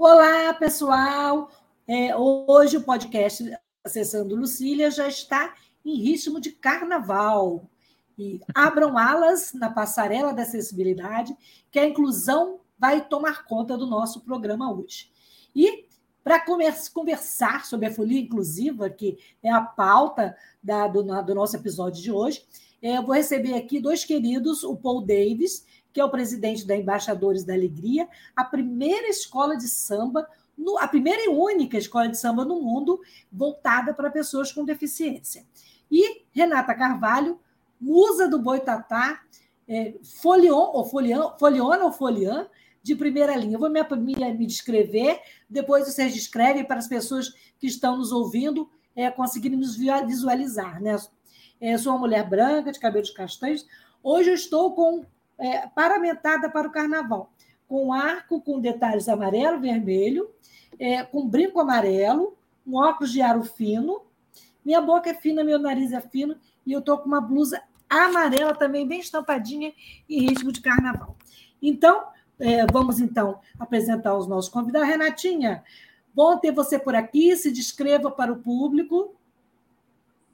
Olá, pessoal! É, hoje o podcast Acessando Lucília já está em ritmo de carnaval. E abram alas na passarela da acessibilidade, que a inclusão vai tomar conta do nosso programa hoje. E para conversar sobre a folia inclusiva, que é a pauta da, do, do, nosso episódio de hoje, é, eu vou receber aqui dois queridos, o Paul Davis, que é o presidente da Embaixadores da Alegria, a primeira escola de samba, a primeira e única escola de samba no mundo voltada para pessoas com deficiência. E Renata Carvalho, musa do Boitatá, é, folion, ou folion, foliona ou folian, de primeira linha. Eu vou me, me, me descrever, depois vocês descrevem para as pessoas que estão nos ouvindo é, conseguirem nos visualizar. Né? É, sou uma mulher branca, de cabelos castanhos. Hoje eu estou com é, paramentada para o carnaval, com arco com detalhes amarelo, vermelho, é, com brinco amarelo, um óculos de aro fino, minha boca é fina, meu nariz é fino, e eu estou com uma blusa amarela também, bem estampadinha, em ritmo de carnaval. Então, é, vamos então apresentar os nossos convidados. Renatinha, bom ter você por aqui, se descreva para o público.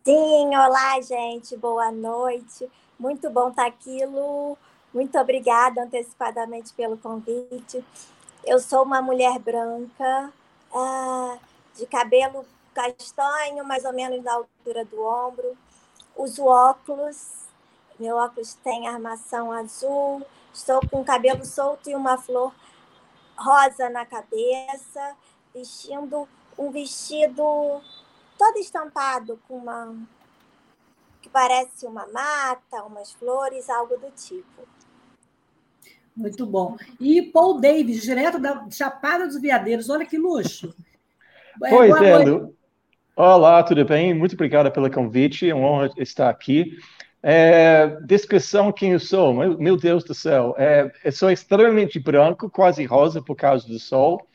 Sim, olá, gente, boa noite. Muito bom estar aqui, Lu. Muito obrigada antecipadamente pelo convite. Eu sou uma mulher branca, uh, de cabelo castanho, mais ou menos na altura do ombro. Uso óculos, meu óculos tem armação azul. Estou com cabelo solto e uma flor rosa na cabeça, vestindo um vestido todo estampado com uma que parece uma mata, umas flores, algo do tipo. Muito bom. E Paul Davis, direto da Chapada dos Veadeiros, olha que luxo. É, pois é, Lu. Olá, tudo bem? Muito obrigada pelo convite, é uma honra estar aqui. É, descrição quem eu sou, meu, meu Deus do céu, é, eu sou extremamente branco, quase rosa por causa do sol,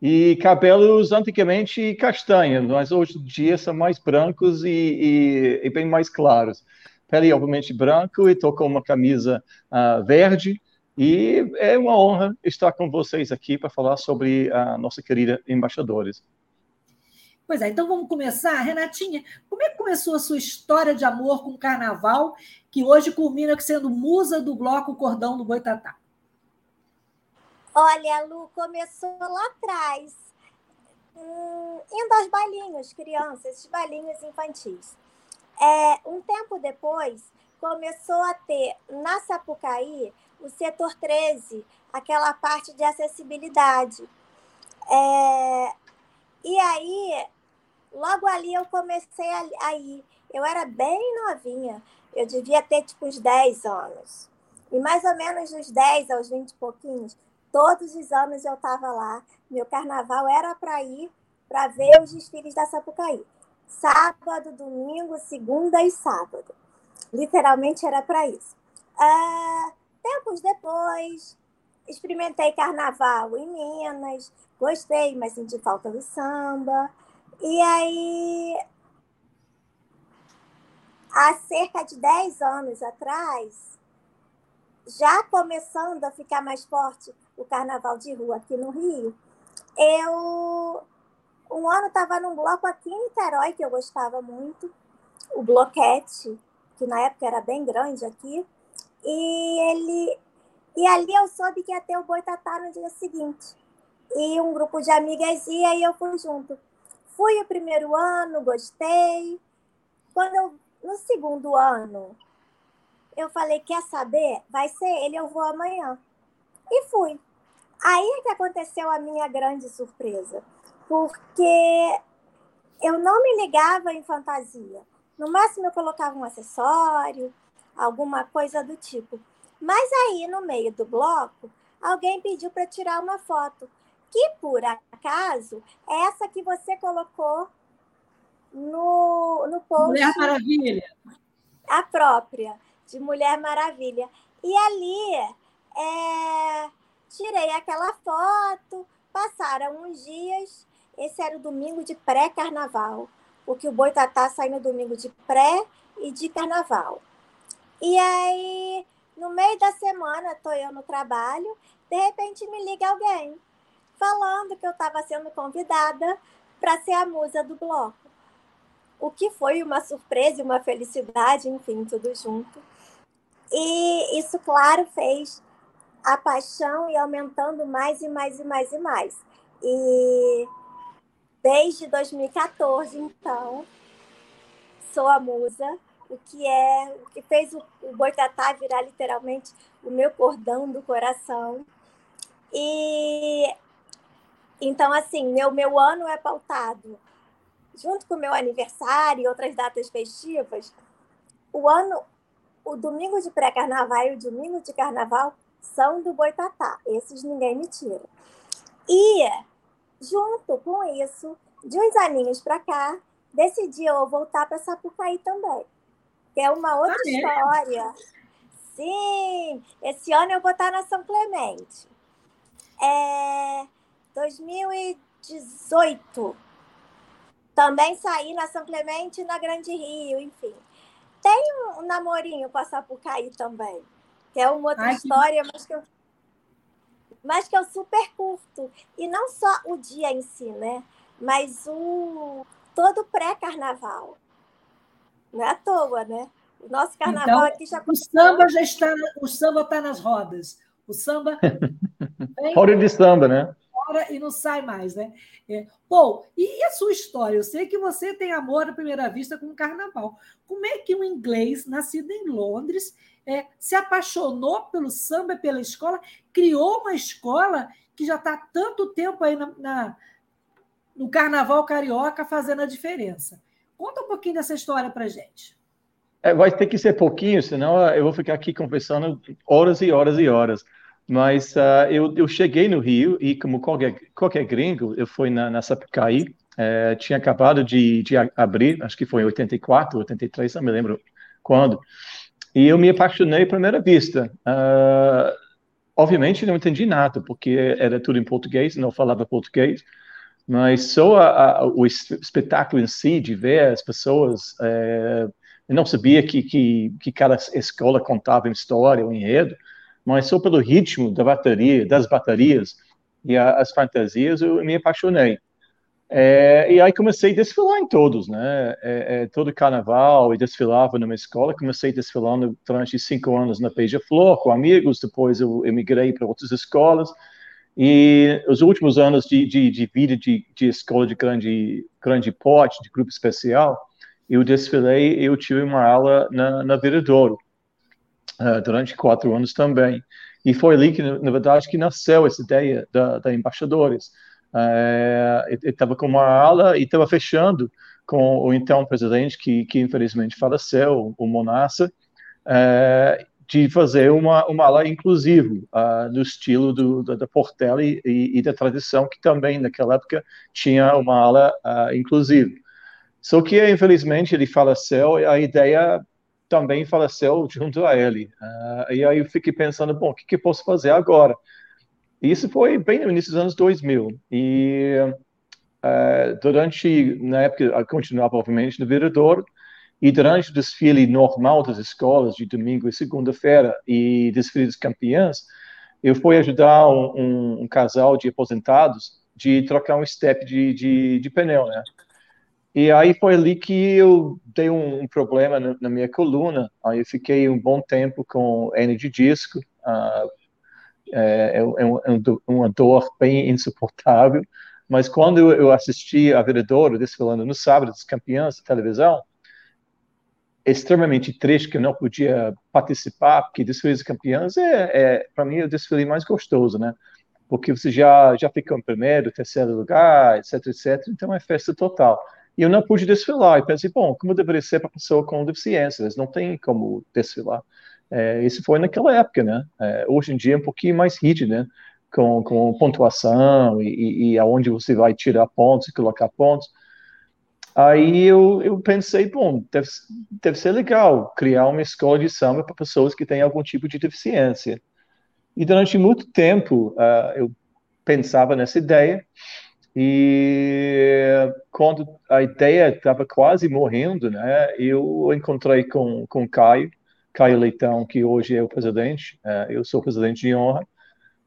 e cabelos antigamente castanhos, mas hoje em dia são mais brancos e, e, e bem mais claros. Pele, obviamente, branco e estou com uma camisa uh, verde, e é uma honra estar com vocês aqui para falar sobre a nossa querida embaixadores. Pois é, então vamos começar. Renatinha, como é que começou a sua história de amor com o carnaval, que hoje culmina sendo musa do bloco Cordão do Boitatá? Olha, Lu, começou lá atrás, hum, indo aos bailinhos, crianças, esses bailinhos infantis. É, um tempo depois, começou a ter na Sapucaí o setor 13, aquela parte de acessibilidade. É, e aí, logo ali eu comecei a, ir. Eu era bem novinha, eu devia ter tipo uns 10 anos. E mais ou menos dos 10 aos 20 e pouquinhos, todos os anos eu estava lá. Meu carnaval era para ir para ver os desfiles da Sapucaí. Sábado, domingo, segunda e sábado. Literalmente era para isso. Ah, Tempos depois, experimentei carnaval em Minas, gostei, mas senti falta do samba. E aí, há cerca de 10 anos atrás, já começando a ficar mais forte o carnaval de rua aqui no Rio, eu um ano estava num bloco aqui em Niterói que eu gostava muito, o Bloquete, que na época era bem grande aqui. E ele e ali eu soube que ia ter o boitatá no dia seguinte. E um grupo de amigas ia e eu fui junto. Fui o primeiro ano, gostei. Quando eu, no segundo ano, eu falei, quer saber? Vai ser ele, eu vou amanhã. E fui. Aí é que aconteceu a minha grande surpresa. Porque eu não me ligava em fantasia. No máximo eu colocava um acessório, alguma coisa do tipo. Mas aí, no meio do bloco, alguém pediu para tirar uma foto, que por acaso é essa que você colocou no, no post. Mulher Maravilha. A própria, de Mulher Maravilha. E ali é, tirei aquela foto, passaram uns dias, esse era o domingo de pré-carnaval, porque o Boitatá sai no domingo de pré e de carnaval. E aí, no meio da semana, estou eu no trabalho, de repente me liga alguém falando que eu estava sendo convidada para ser a musa do bloco. O que foi uma surpresa e uma felicidade, enfim, tudo junto. E isso, claro, fez a paixão e aumentando mais e mais e mais e mais. E desde 2014, então, sou a musa, o que é o que fez o, o Boitatá virar literalmente o meu cordão do coração. E então, assim, meu, meu ano é pautado junto com o meu aniversário e outras datas festivas. O ano, o domingo de pré-carnaval e o domingo de carnaval são do Boitatá. Esses ninguém me tira. E, junto com isso, de uns aninhos para cá, decidi eu voltar para Sapucaí também. É uma outra ah, é? história. Sim, esse ano eu vou estar na São Clemente. É 2018. Também saí na São Clemente e na Grande Rio, enfim. Tem um namorinho com a Sapucaí também que é uma outra Ai, história, que... mas que eu mas que eu super curto. E não só o dia em si, né? Mas o todo pré-carnaval. Não é à toa, né? O nosso carnaval então, aqui já O samba já está, o samba está nas rodas. O samba. Roda de samba, né? e não sai mais, né? É, Bom, e a sua história? Eu sei que você tem amor à primeira vista com o carnaval. Como é que um inglês, nascido em Londres, é, se apaixonou pelo samba, pela escola, criou uma escola que já está tanto tempo aí na, na, no carnaval carioca fazendo a diferença? Conta um pouquinho dessa história para gente. É, vai ter que ser pouquinho, senão eu vou ficar aqui conversando horas e horas e horas. Mas uh, eu, eu cheguei no Rio e, como qualquer, qualquer gringo, eu fui na, na Sapucaí. Uh, tinha acabado de, de abrir, acho que foi em 84, 83, não me lembro quando. E eu me apaixonei à primeira vista. Uh, obviamente, não entendi nada, porque era tudo em português, não falava português. Mas só a, a, o espetáculo em si, de ver as pessoas. Uh, eu não sabia que, que, que cada escola contava uma história, um enredo mas só pelo ritmo da bateria, das baterias e a, as fantasias eu me apaixonei. É, e aí comecei a desfilar em todos, né? É, é, todo carnaval e desfilava numa escola. Comecei desfilando durante cinco anos na Beija-Flor com amigos. Depois eu emigrei para outras escolas. E os últimos anos de, de, de vida de, de, escola de grande, grande porte, de grupo especial, eu desfilei. Eu tive uma aula na, na Viradouro uh, durante quatro anos também. E foi ali que, na verdade, que nasceu essa ideia da, da embaixadores. Uh, eu estava com uma ala e estava fechando com o então presidente, que, que infelizmente faleceu, o Monassa, uh, de fazer uma, uma ala inclusiva, uh, no estilo do, da, da Portela e, e, da tradição, que também naquela época tinha uma ala uh, inclusiva. Só que, infelizmente, ele faleceu e a ideia também faleceu junto a ele. Uh, e aí eu fiquei pensando, bom, o que, que eu posso fazer agora? Isso foi bem no início dos anos 2000. E uh, durante, na época, continuava, obviamente, no Viradouro, e durante o desfile normal das escolas, de domingo e segunda-feira, e desfile dos campeãs, eu fui ajudar um, um, um, casal de aposentados de trocar um step de, de, de pneu, né? E aí foi ali que eu dei um, um problema na, na, minha coluna. Aí eu fiquei um bom tempo com N de disco. Uh, é, é, é, uma dor bem insuportável. Mas quando eu assisti a Viradouro desfilando no sábado, dos campeões da televisão, extremamente triste que eu não podia participar, porque desfile dos campeões é, é para mim, o desfile mais gostoso, né? Porque você já, já ficou em primeiro, terceiro lugar, etc, etc. Então é festa total. E eu não pude desfilar. E pensei, bom, como deveria ser para pessoa com deficiência? Eles não têm como desfilar. É, isso foi naquela época, né? É, hoje em dia é um pouquinho mais rígido, né? Com, com pontuação e, e, e aonde você vai tirar pontos e colocar pontos. Aí eu, eu pensei, bom, deve, deve ser legal criar uma escola de samba para pessoas que têm algum tipo de deficiência. E durante muito tempo uh, eu pensava nessa ideia, e quando a ideia estava quase morrendo, né, eu encontrei com, com Caio, Caio Leitão, que hoje é o presidente, uh, eu sou presidente de honra,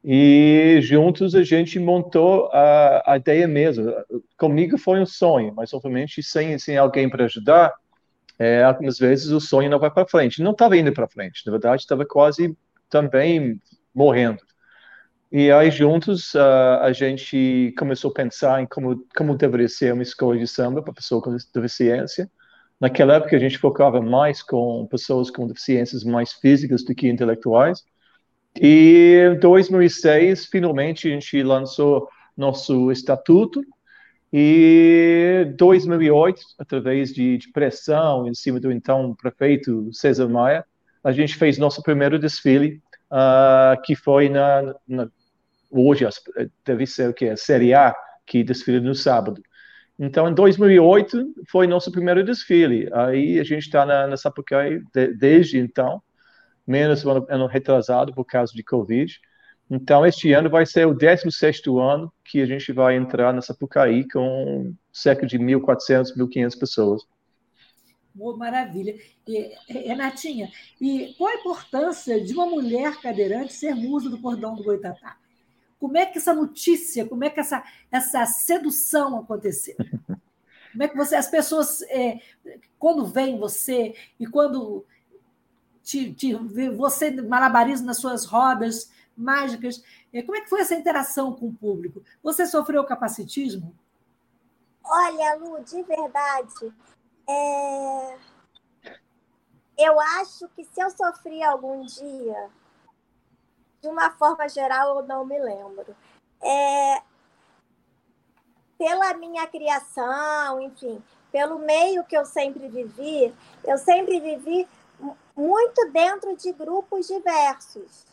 e juntos a gente montou a, a ideia mesmo. Comigo foi um sonho, mas obviamente sem, sem alguém para ajudar, é, algumas vezes o sonho não vai para frente. Não estava indo para frente, na verdade estava quase também morrendo. E aí juntos a gente começou a pensar em como como deveria ser uma escola de samba para pessoas com deficiência. Naquela época a gente focava mais com pessoas com deficiências mais físicas do que intelectuais. E em 2006, finalmente, a gente lançou nosso estatuto. E 2008, através de, de, pressão em cima do então prefeito César Maia, a gente fez nosso primeiro desfile, uh, que foi na, na, hoje deve ser o que a Série A, que desfila no sábado. Então, em 2008 foi nosso primeiro desfile. Aí a gente está na, na Sapucaí de, desde então menos ano, ano retrasado por causa de Covid. Então, este ano vai ser o 16º ano que a gente vai entrar nessa Pucaí com cerca de 1.400, 1.500 pessoas. Oh, maravilha. E, Renatinha, e qual a importância de uma mulher cadeirante ser musa do cordão do Goitatá? Como é que essa notícia, como é que essa, essa sedução aconteceu? Como é que você, as pessoas, é, quando veem você e quando te, te, você malabarismo nas suas rodas mágicas. É, como é que foi essa interação com o público? Você sofreu capacitismo? Olha, Lu, de verdade, é... eu acho que se eu sofri algum dia, de uma forma geral, eu não me lembro. É... Pela minha criação, enfim, pelo meio que eu sempre vivi, eu sempre vivi muito dentro de grupos diversos,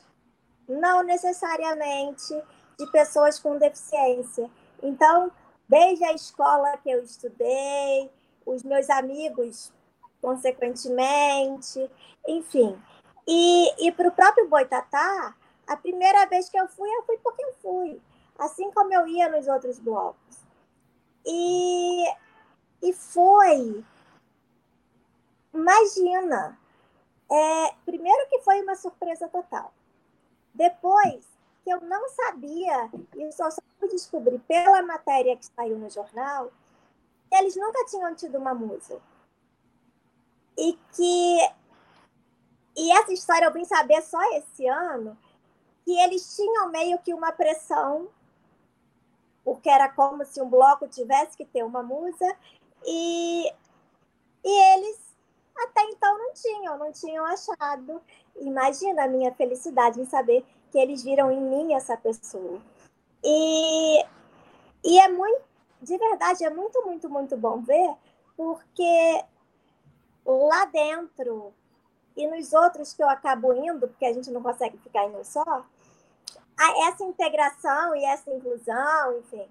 não necessariamente de pessoas com deficiência. Então, desde a escola que eu estudei, os meus amigos, consequentemente, enfim. E, e para o próprio Boitatá, a primeira vez que eu fui, eu fui porque eu fui, assim como eu ia nos outros blocos. E, e foi. Imagina, é, primeiro que foi uma surpresa total. Depois que eu não sabia, e só fui descobrir pela matéria que saiu no jornal, que eles nunca tinham tido uma musa. E que. E essa história eu vim saber só esse ano, que eles tinham meio que uma pressão, porque era como se um bloco tivesse que ter uma musa, e, e eles até então não tinham, não tinham achado. Imagina a minha felicidade em saber que eles viram em mim essa pessoa. E, e é muito, de verdade, é muito, muito, muito bom ver, porque lá dentro e nos outros que eu acabo indo, porque a gente não consegue ficar em um só, essa integração e essa inclusão, enfim,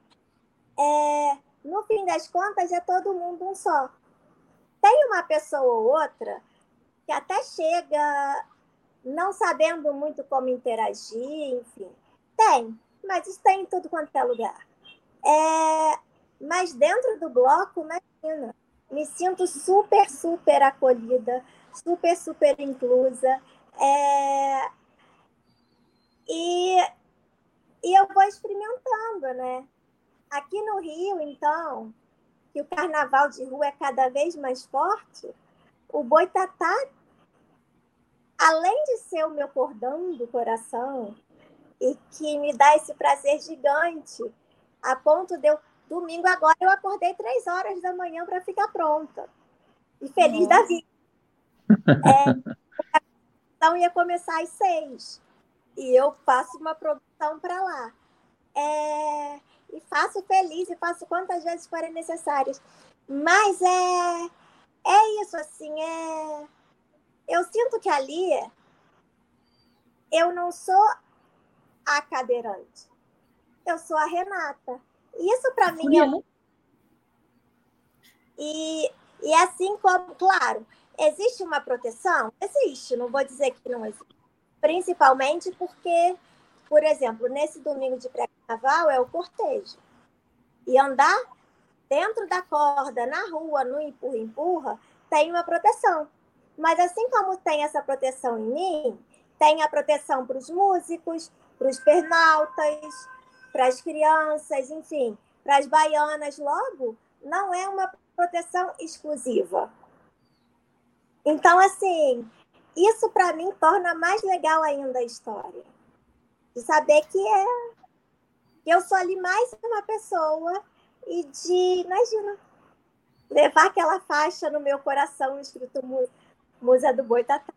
é, no fim das contas é todo mundo um só. Tem uma pessoa ou outra que até chega não sabendo muito como interagir, enfim. Tem, mas isso tem em tudo quanto é lugar. É, mas dentro do bloco, imagina, me sinto super, super acolhida, super, super inclusa. É, e, e eu vou experimentando, né? Aqui no Rio, então, que o carnaval de rua é cada vez mais forte, o boitatá, além de ser o meu cordão do coração e que me dá esse prazer gigante, a ponto de eu, domingo agora, eu acordei três horas da manhã para ficar pronta e feliz Nossa. da vida. É, produção ia começar às seis e eu faço uma produção para lá. É, e faço feliz e faço quantas vezes forem necessárias. Mas é, é isso, assim, é... Eu sinto que ali eu não sou a cadeirante. Eu sou a Renata. Isso para mim é um... E, e assim como, claro, existe uma proteção? Existe, não vou dizer que não existe. Principalmente porque, por exemplo, nesse domingo de pré-carnaval é o cortejo. E andar dentro da corda, na rua, no empurra-empurra, tem uma proteção. Mas assim como tem essa proteção em mim, tem a proteção para os músicos, para os pernaltas, para as crianças, enfim, para as baianas. Logo, não é uma proteção exclusiva. Então, assim, isso para mim torna mais legal ainda a história. De saber que é eu sou ali mais uma pessoa e de, imagina, levar aquela faixa no meu coração escrito Musa do Boitatá.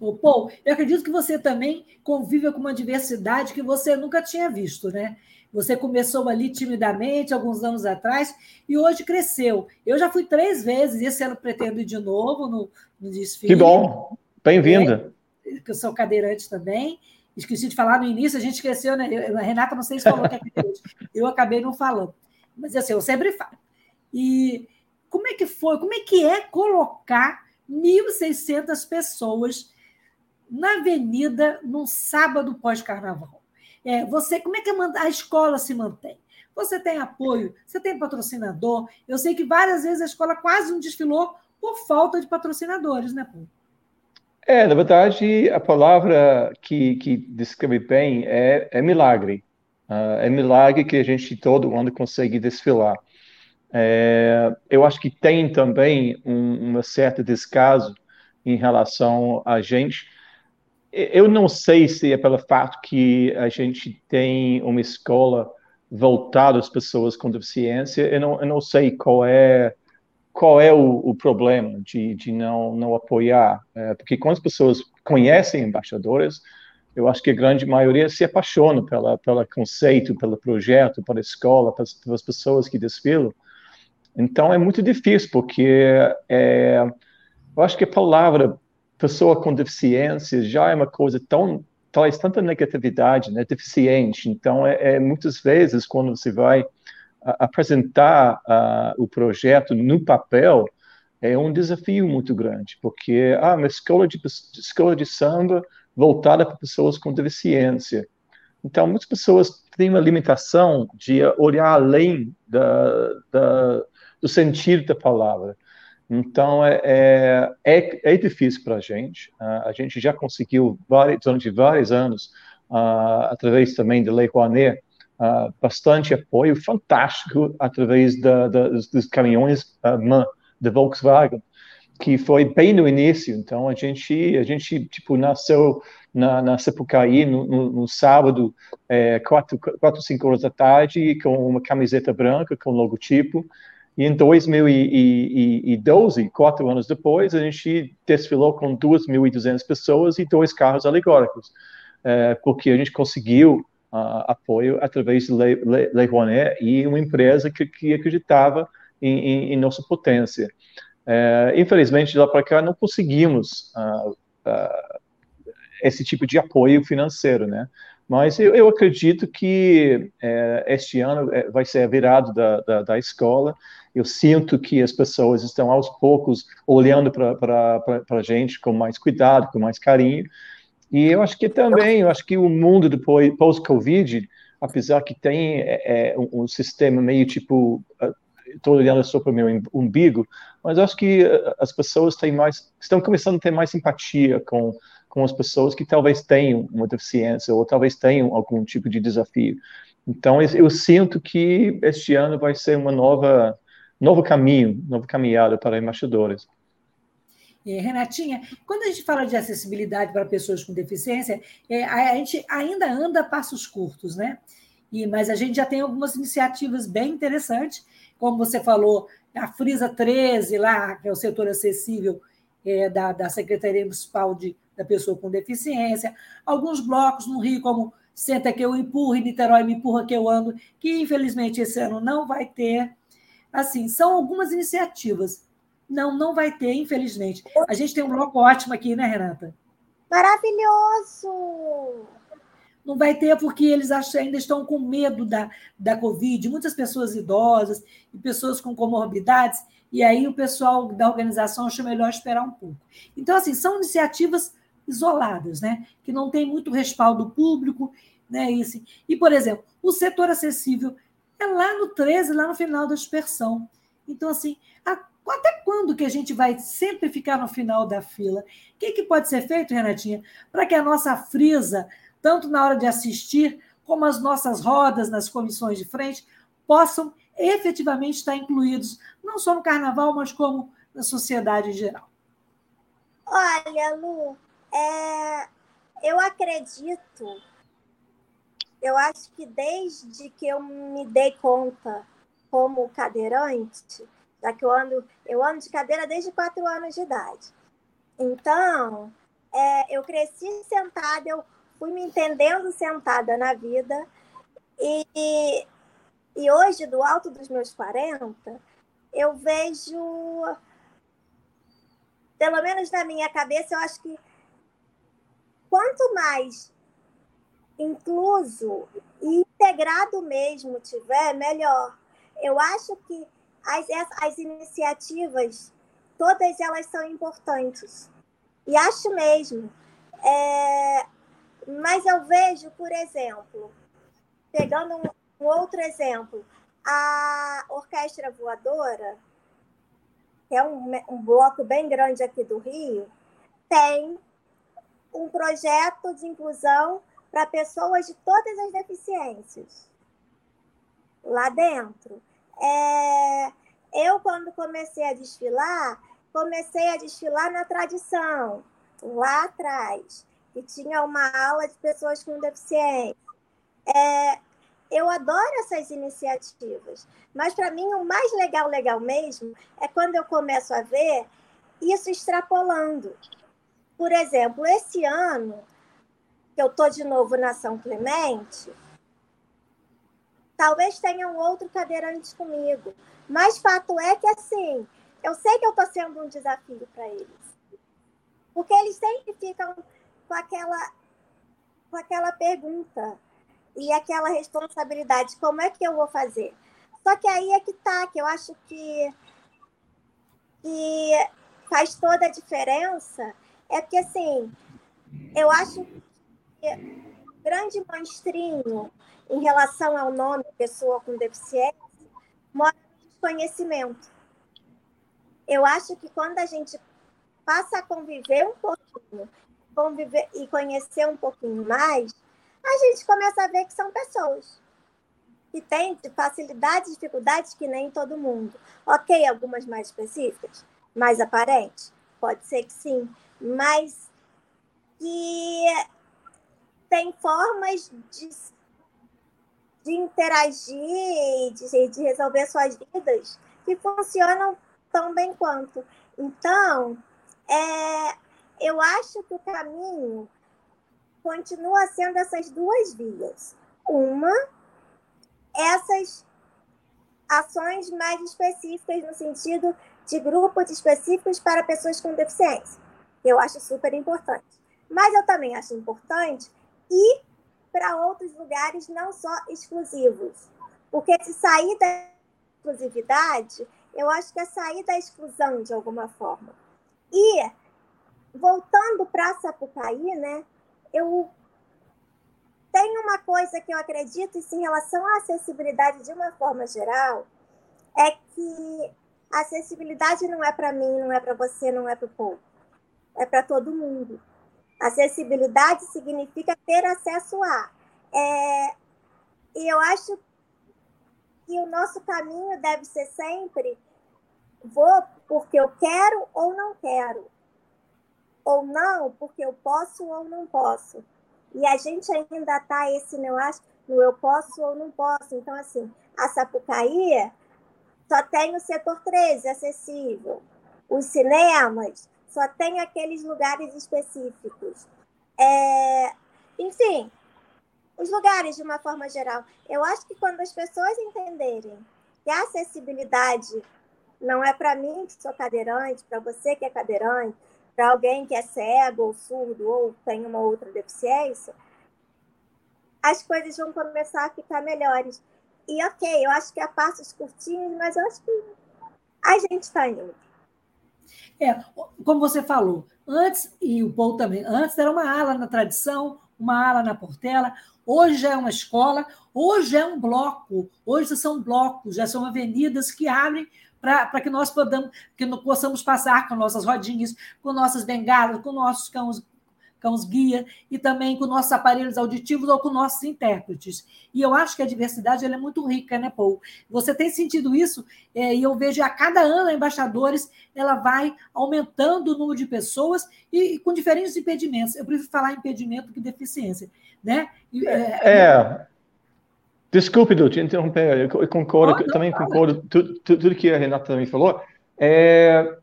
Ô, Paul, eu acredito que você também convive com uma diversidade que você nunca tinha visto, né? Você começou ali timidamente, alguns anos atrás, e hoje cresceu. Eu já fui três vezes, esse ano pretendo ir de novo no, no desfile. Que bom, bem-vinda. É, eu sou cadeirante também. Esqueci de falar no início, a gente esqueceu, né? Eu, Renata se falou que é cadeirante. Eu acabei não falando. Mas assim, eu sempre falo. E como é que foi? Como é que é colocar 1.600 pessoas na avenida num sábado pós-carnaval? É, você, como é que a escola se mantém? Você tem apoio, você tem patrocinador. Eu sei que várias vezes a escola quase não desfilou por falta de patrocinadores, né, Paulo? É, na verdade, a palavra que, que descreve bem é, é milagre. Uh, é milagre que a gente todo ano consegue desfilar. É, eu acho que tem também um, uma certa descaso em relação a gente. Eu não sei se é pelo fato que a gente tem uma escola voltada às pessoas com deficiência. Eu não, eu não sei qual é qual é o, o problema de, de não, não apoiar, é, porque quando as pessoas conhecem embaixadores, eu acho que a grande maioria se apaixona pela, pelo conceito, pelo projeto, pela escola, pelas, pelas pessoas que desfilam. Então é muito difícil, porque é, eu acho que a palavra pessoa com deficiência já é uma coisa tão traz tanta negatividade, né, deficiente. Então é, é muitas vezes quando você vai apresentar o projeto no papel é um desafio muito grande, porque ah, uma escola de, escola de samba voltada para pessoas com deficiência. Então, muitas pessoas têm uma limitação de olhar além da, da, do sentido da palavra. Então, é, é, é, é difícil para a gente. Uh, a gente já conseguiu, durante vários anos, uh, através também da Lei Rouanet, uh, bastante apoio fantástico através da, da, dos, caminhões uh, MAN da Volkswagen, que foi bem no início. Então a gente a gente tipo nasceu na, na Sapucaí no, no, no sábado é, quatro quatro cinco horas da tarde com uma camiseta branca com logotipo. E em 2012, quatro anos depois, a gente desfilou com 2.200 pessoas e dois carros alegóricos, é, porque a gente conseguiu uh, apoio através de Lei, Rouanet e uma empresa que, que acreditava em, em, em, nossa potência. Uh, infelizmente, de lá para cá, não conseguimos uh, esse tipo de apoio financeiro, né? Mas eu, eu acredito que é, este ano é, vai ser a virada da, da, da, escola. Eu sinto que as pessoas estão aos poucos olhando para a gente com mais cuidado, com mais carinho. E eu acho que também, eu acho que o mundo depois, pós-Covid, apesar que tem é, é um, um, sistema meio tipo, estou olhando só para o meu umbigo, mas acho que uh, as pessoas têm mais, estão começando a ter mais empatia com, com as pessoas que talvez tenham uma deficiência ou talvez tenham algum tipo de desafio. Então, eu sinto que este ano vai ser uma nova, novo caminho, nova caminhada para embaixadores. É, Renatinha, quando a gente fala de acessibilidade para pessoas com deficiência, é, a gente ainda anda passos curtos, né? E, mas a gente já tem algumas iniciativas bem interessantes, como você falou, a Frisa 13, lá, que é o setor acessível é, da, da Secretaria Municipal de, da Pessoa com Deficiência, alguns blocos no Rio, como Senta que eu empurro, Niterói me empurra que eu ando, que infelizmente esse ano não vai ter. Assim, são algumas iniciativas não, não vai ter, infelizmente. A gente tem um bloco ótimo aqui, né, Renata? Maravilhoso! Não vai ter porque eles ainda estão com medo da, da Covid, muitas pessoas idosas e pessoas com comorbidades, e aí o pessoal da organização acha melhor esperar um pouco. Então, assim, são iniciativas isoladas, né? que não tem muito respaldo público. Né? E, assim, e, por exemplo, o setor acessível é lá no 13, lá no final da dispersão. Então, assim, a, até quando que a gente vai sempre ficar no final da fila? O que, que pode ser feito, Renatinha, para que a nossa frisa, tanto na hora de assistir, como as nossas rodas nas comissões de frente, possam efetivamente estar incluídos, não só no carnaval, mas como na sociedade em geral? Olha, Lu, é, eu acredito, eu acho que desde que eu me dei conta como cadeirante, já que eu ando, eu ando de cadeira desde quatro anos de idade. Então, é, eu cresci sentada, eu fui me entendendo sentada na vida, e, e hoje, do alto dos meus 40, eu vejo, pelo menos na minha cabeça, eu acho que quanto mais incluso e integrado mesmo tiver, melhor. Eu acho que as, as iniciativas, todas elas são importantes. E acho mesmo. É, mas eu vejo, por exemplo, pegando um, um outro exemplo, a Orquestra Voadora, que é um, um bloco bem grande aqui do Rio, tem um projeto de inclusão para pessoas de todas as deficiências lá dentro. É, eu, quando comecei a desfilar, comecei a desfilar na tradição, lá atrás, e tinha uma aula de pessoas com deficiência. É, eu adoro essas iniciativas, mas para mim o mais legal, legal mesmo, é quando eu começo a ver isso extrapolando. Por exemplo, esse ano, que eu estou de novo na São Clemente, talvez tenha um outro cadeirante comigo. Mas fato é que, assim, eu sei que eu estou sendo um desafio para eles. Porque eles sempre ficam com aquela, com aquela pergunta e aquela responsabilidade: como é que eu vou fazer? Só que aí é que tá, que eu acho que, que faz toda a diferença é porque, assim, eu acho que o grande monstrinho em relação ao nome pessoa com deficiência mora no desconhecimento. Eu acho que quando a gente passa a conviver um pouquinho conviver e conhecer um pouquinho mais, a gente começa a ver que são pessoas que têm facilidades e dificuldades que nem todo mundo. Ok, algumas mais específicas, mais aparentes? Pode ser que sim, mas que tem formas de, de interagir, de, de resolver suas vidas que funcionam tão bem quanto. Então, é, eu acho que o caminho continua sendo essas duas vias. Uma, essas ações mais específicas no sentido de grupos específicos para pessoas com deficiência. Eu acho super importante. Mas eu também acho importante ir para outros lugares não só exclusivos. Porque se sair da exclusividade, eu acho que é sair da exclusão de alguma forma. E, voltando para Sapucaí, né, eu tenho uma coisa que eu acredito em relação à acessibilidade de uma forma geral, é que a acessibilidade não é para mim, não é para você, não é para o povo é para todo mundo. Acessibilidade significa ter acesso a. É, e eu acho que o nosso caminho deve ser sempre vou porque eu quero ou não quero. Ou não porque eu posso ou não posso. E a gente ainda está esse, eu acho, no eu posso ou não posso. Então, assim, a Sapucaí só tem o setor 13 acessível. Os cinemas só tem aqueles lugares específicos. É, enfim, os lugares de uma forma geral. Eu acho que quando as pessoas entenderem que a acessibilidade não é para mim que sou cadeirante, para você que é cadeirante, para alguém que é cego ou surdo ou tem uma outra deficiência, as coisas vão começar a ficar melhores. E ok, eu acho que é passos curtinhos, mas eu acho que a gente está indo. É, como você falou, antes, e o Paul também, antes era uma ala na tradição, uma ala na Portela, hoje é uma escola, hoje é um bloco, hoje são blocos, já são avenidas que abrem para que nós podamos, que possamos passar com nossas rodinhas, com nossas bengalas, com nossos cães, cães guia e também com nossos aparelhos auditivos ou com nossos intérpretes. E eu acho que a diversidade é muito rica, né, Paul? Você tem sentido isso? É, e eu vejo a cada ano a Embaixadores ela vai aumentando o número de pessoas e, e com diferentes impedimentos. Eu prefiro falar impedimento que deficiência, né? E, é, é... Desculpe, Du, te interromper, eu concordo, oh, também concordo tudo, tudo que a Renata também falou. É,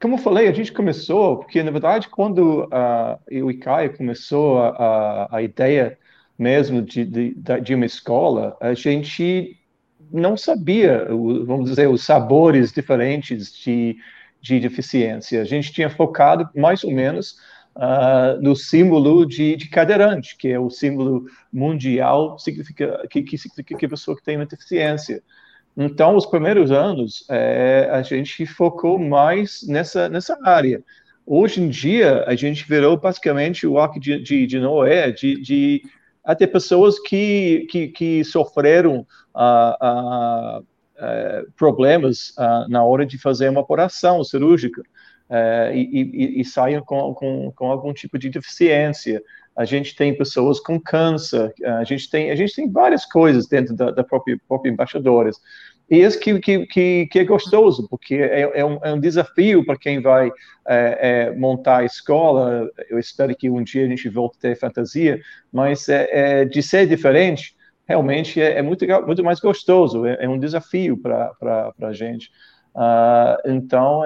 como eu falei, a gente começou, porque na verdade, quando uh, o ICAI começou a, a, a ideia mesmo de, de, de, uma escola, a gente não sabia, vamos dizer, os sabores diferentes de, de deficiência. A gente tinha focado mais ou menos uh, no símbolo de, de, cadeirante, que é o símbolo mundial significa, que, que significa que a pessoa que tem uma deficiência. Então, os primeiros anos, é, a gente focou mais nessa, nessa área. Hoje em dia, a gente virou basicamente o arco de, de, de Noé, de, de até pessoas que, que, que sofreram uh, uh, uh, problemas na hora de fazer uma operação cirúrgica e, e, e saem com, com, com algum tipo de deficiência a gente tem pessoas com câncer, a gente tem, a gente tem várias coisas dentro da, da própria, própria embaixadores. E isso que, que, que, que é gostoso, porque é, é, um, é um desafio para quem vai é, é, montar a escola. Eu espero que um dia a gente volte a ter fantasia, mas é, é de ser diferente, realmente é, muito, muito mais gostoso, é, um desafio para a gente. Uh, então,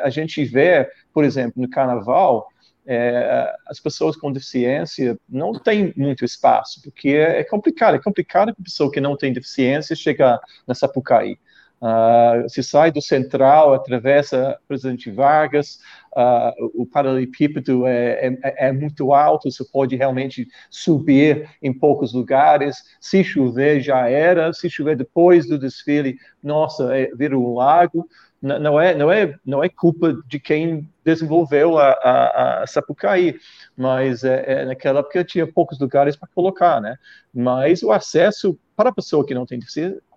a gente vê, por exemplo, no carnaval, é, as pessoas com deficiência não têm muito espaço, porque é, é complicado, é complicado que a pessoa que não tem deficiência chegar na Sapucaí. Uh, se sai do central, atravessa Presidente Vargas, uh, o paralelepípedo é, é, é, muito alto, você pode realmente subir em poucos lugares. Se chover, já era. Se chover depois do desfile, nossa, é, vira um lago não é, não é, não é culpa de quem desenvolveu a, a, a Sapucaí, mas é, é, naquela época tinha poucos lugares para colocar, né? Mas o acesso para a pessoa que não tem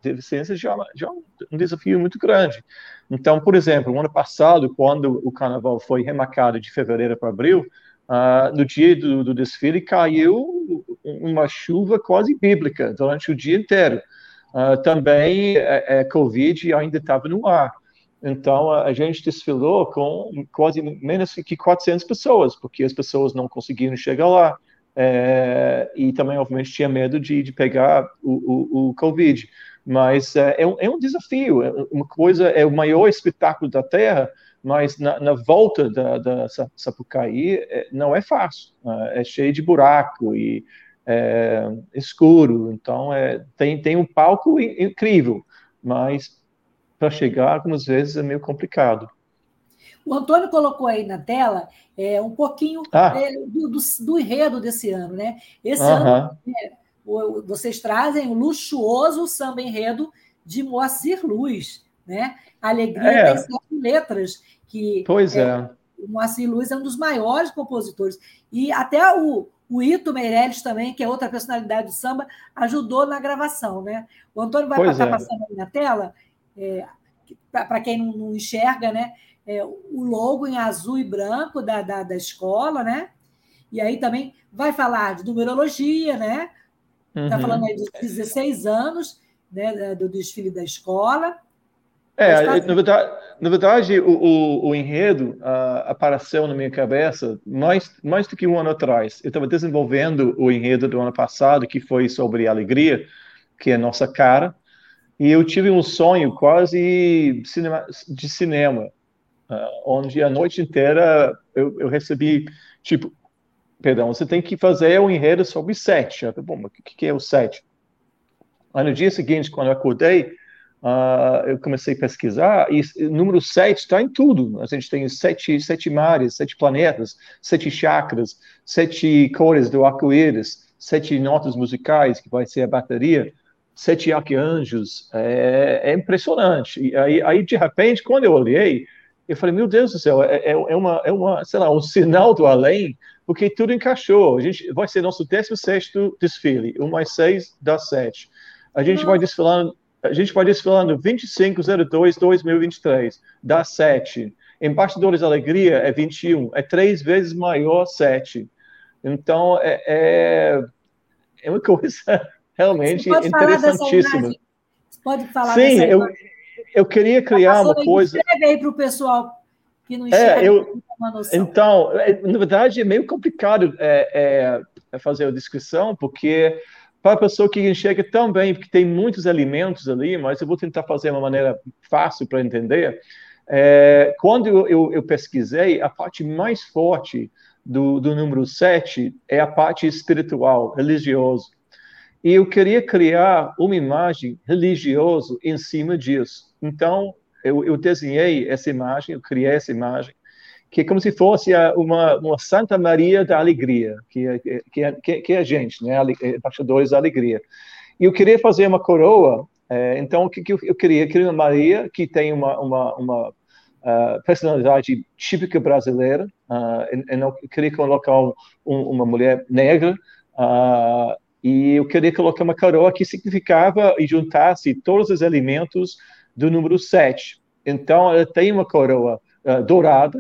deficiência já, já é um desafio muito grande. Então, por exemplo, no ano passado, quando o carnaval foi remarcado de fevereiro para abril, uh, no dia do, do desfile caiu uma chuva quase bíblica durante o dia inteiro. Uh, também a, é, a é, Covid ainda estava no ar. Então, a, gente desfilou com quase menos que 400 pessoas, porque as pessoas não conseguiram chegar lá. É, e também, obviamente, tinha medo de, de pegar o, o, o Covid. Mas é, é, um, é, um, desafio. É uma coisa é o maior espetáculo da Terra, mas na, na volta da, da Sapucaí é, não é fácil. É, é cheio de buraco e é, escuro. Então, tem, tem um palco incrível, mas para chegar, algumas vezes é meio complicado. O Antônio colocou aí na tela é, um pouquinho ah. é, do, do, do, enredo desse ano, né? Esse ano é, vocês trazem o luxuoso samba enredo de Moacir Luz, né? Alegria é. tem sete letras que pois é, é. O Moacir Luz é um dos maiores compositores e até o, o Ito Meirelles também, que é outra personalidade do samba, ajudou na gravação, né? O Antônio vai estar é. passando aí na tela é, para quem não, não, enxerga, né? É, o logo em azul e branco da, da, da, escola, né? E aí também vai falar de numerologia, né? Está uhum. falando aí dos 16 anos né, do desfile da escola. É, na verdade, na verdade o, o, o enredo uh, apareceu na minha cabeça mais, mais do que um ano atrás. Eu estava desenvolvendo o enredo do ano passado, que foi sobre alegria, que é nossa cara, e eu tive um sonho quase de cinema, uh, onde a noite inteira eu, eu, recebi, tipo, perdão, você tem que fazer um enredo sobre sete. Eu, Bom, o que, que é o sete? Aí no dia seguinte, quando eu acordei, uh, eu comecei a pesquisar e o número 7 está em tudo. A gente tem sete, sete mares, sete planetas, sete chakras, sete cores do arco-íris, sete notas musicais, que vai ser a bateria, sete arcanjos. É, é impressionante. E aí, aí, de repente, quando eu olhei, eu falei, meu Deus do céu, é, é, é, uma, é uma, sei lá, um sinal do além, porque tudo encaixou. A gente vai ser nosso 16 desfile, 1 mais 6 dá 7. A gente vai desfilando, a gente vai desfilando 2502 2023, dá 7. Embaixadores da Alegria é 21, é três vezes maior 7. Então, é, é, é uma coisa realmente interessantíssima. Você pode falar Sim, eu, eu queria criar uma coisa. Escreve aí para o pessoal que não enxerga. É, eu, então, é, na verdade, é meio complicado é, é, fazer a descrição, porque para a pessoa que enxerga tão bem, porque tem muitos alimentos ali, mas eu vou tentar fazer uma maneira fácil para entender. É, quando eu, eu, eu, pesquisei, a parte mais forte do, do número 7 é a parte espiritual, religiosa. E eu queria criar uma imagem religiosa em cima disso. Então, eu, eu, desenhei essa imagem, eu criei essa imagem, que é como se fosse uma, uma Santa Maria da Alegria, que é, que é, que é a gente, né? embaixadores da alegria. E eu queria fazer uma coroa, é, então o que, que eu, queria? Eu queria uma Maria que tem uma, uma, uma uh, personalidade típica brasileira, uh, eu, eu queria colocar um, uma mulher negra, uh, e eu queria colocar uma coroa que significava e juntasse todos os elementos do número 7. Então, ela tem uma coroa uh, dourada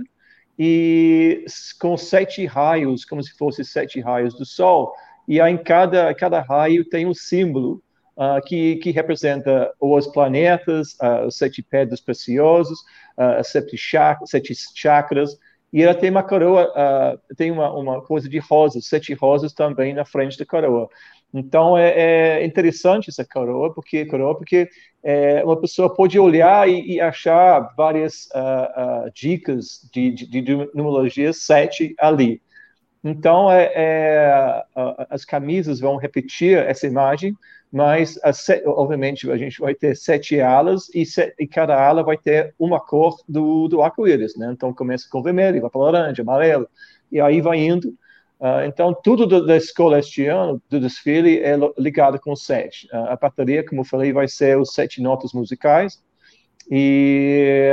e com sete raios, como se fossem sete raios do Sol. E aí, em cada, cada raio tem um símbolo uh, que, que representa os planetas, uh, os sete pedras preciosas, uh, sete, sete chakras, e ela tem uma coroa, uh, tem uma, uma coisa de rosas, sete rosas também na frente da coroa. Então é, é interessante essa coroa, porque coroa, porque é, uma pessoa pode olhar e, e achar várias uh, uh, dicas de, de, de, numerologia sete ali. Então é, é, as camisas vão repetir essa imagem, mas obviamente a gente vai ter sete alas e, e, cada ala vai ter uma cor do, do arco-íris, né? Então começa com vermelho, vai para laranja, amarelo, e aí vai indo. Uh, então, tudo do, da escola este ano, do desfile, é ligado com sete. Uh, a bateria, como eu falei, vai ser os sete notas musicais. E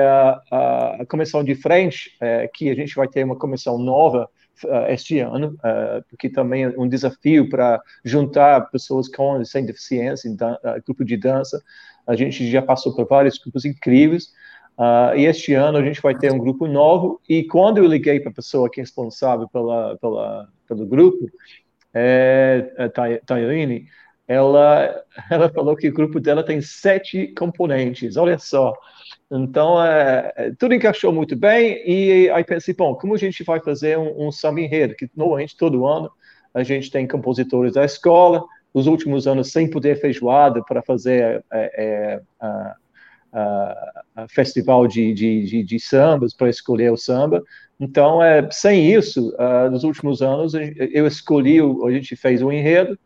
uh, a comissão de frente, uh, que a gente vai ter uma comissão nova uh, este ano, uh, porque também é um desafio para juntar pessoas com sem deficiência em uh, grupo de dança. A gente já passou por vários grupos incríveis. e este ano a gente vai ter um grupo novo. E quando eu liguei para a pessoa que é responsável pela, pela, pelo grupo, é, a Tairine, ela, ela falou que o grupo dela tem sete componentes. Olha só. Então, é, é, tudo encaixou muito bem, e aí pensei, bom, como a gente vai fazer um, um samba enredo? Que normalmente todo ano a gente tem compositores da escola, os últimos anos sem poder feijoada para fazer é, é, festival de, de, de, de sambas, para escolher o samba. Então, é, sem isso, uh, nos últimos anos, eu escolhi, a gente fez o um enredo,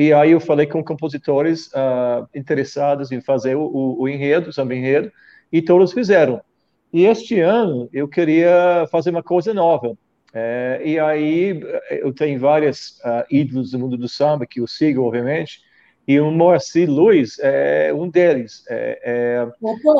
e aí eu falei com compositores uh, interessados em fazer o, o, o enredo, o samba enredo, e todos fizeram. E este ano eu queria fazer uma coisa nova. É, e aí eu tenho vários uh, ídolos do mundo do samba que eu sigo, obviamente, e o Moacir Luiz é um deles. É, é,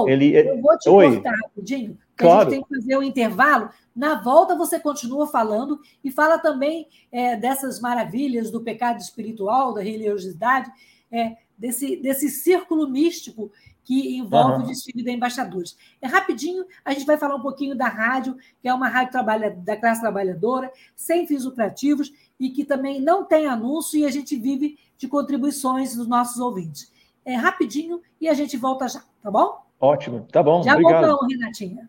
ele, é eu vou te Oi. cortar rapidinho, claro. a gente tem que fazer o um intervalo. Na volta você continua falando e fala também é, dessas maravilhas do pecado espiritual, da religiosidade, é, desse, desse círculo místico que envolve uhum. o desfile da embaixadores. É rapidinho, a gente vai falar um pouquinho da rádio, que é uma rádio trabalha, da classe trabalhadora, sem fins lucrativos e que também não tem anúncio e a gente vive de contribuições dos nossos ouvintes. É rapidinho e a gente volta já, tá bom? Ótimo, tá bom. Já obrigado. voltamos, Renatinha.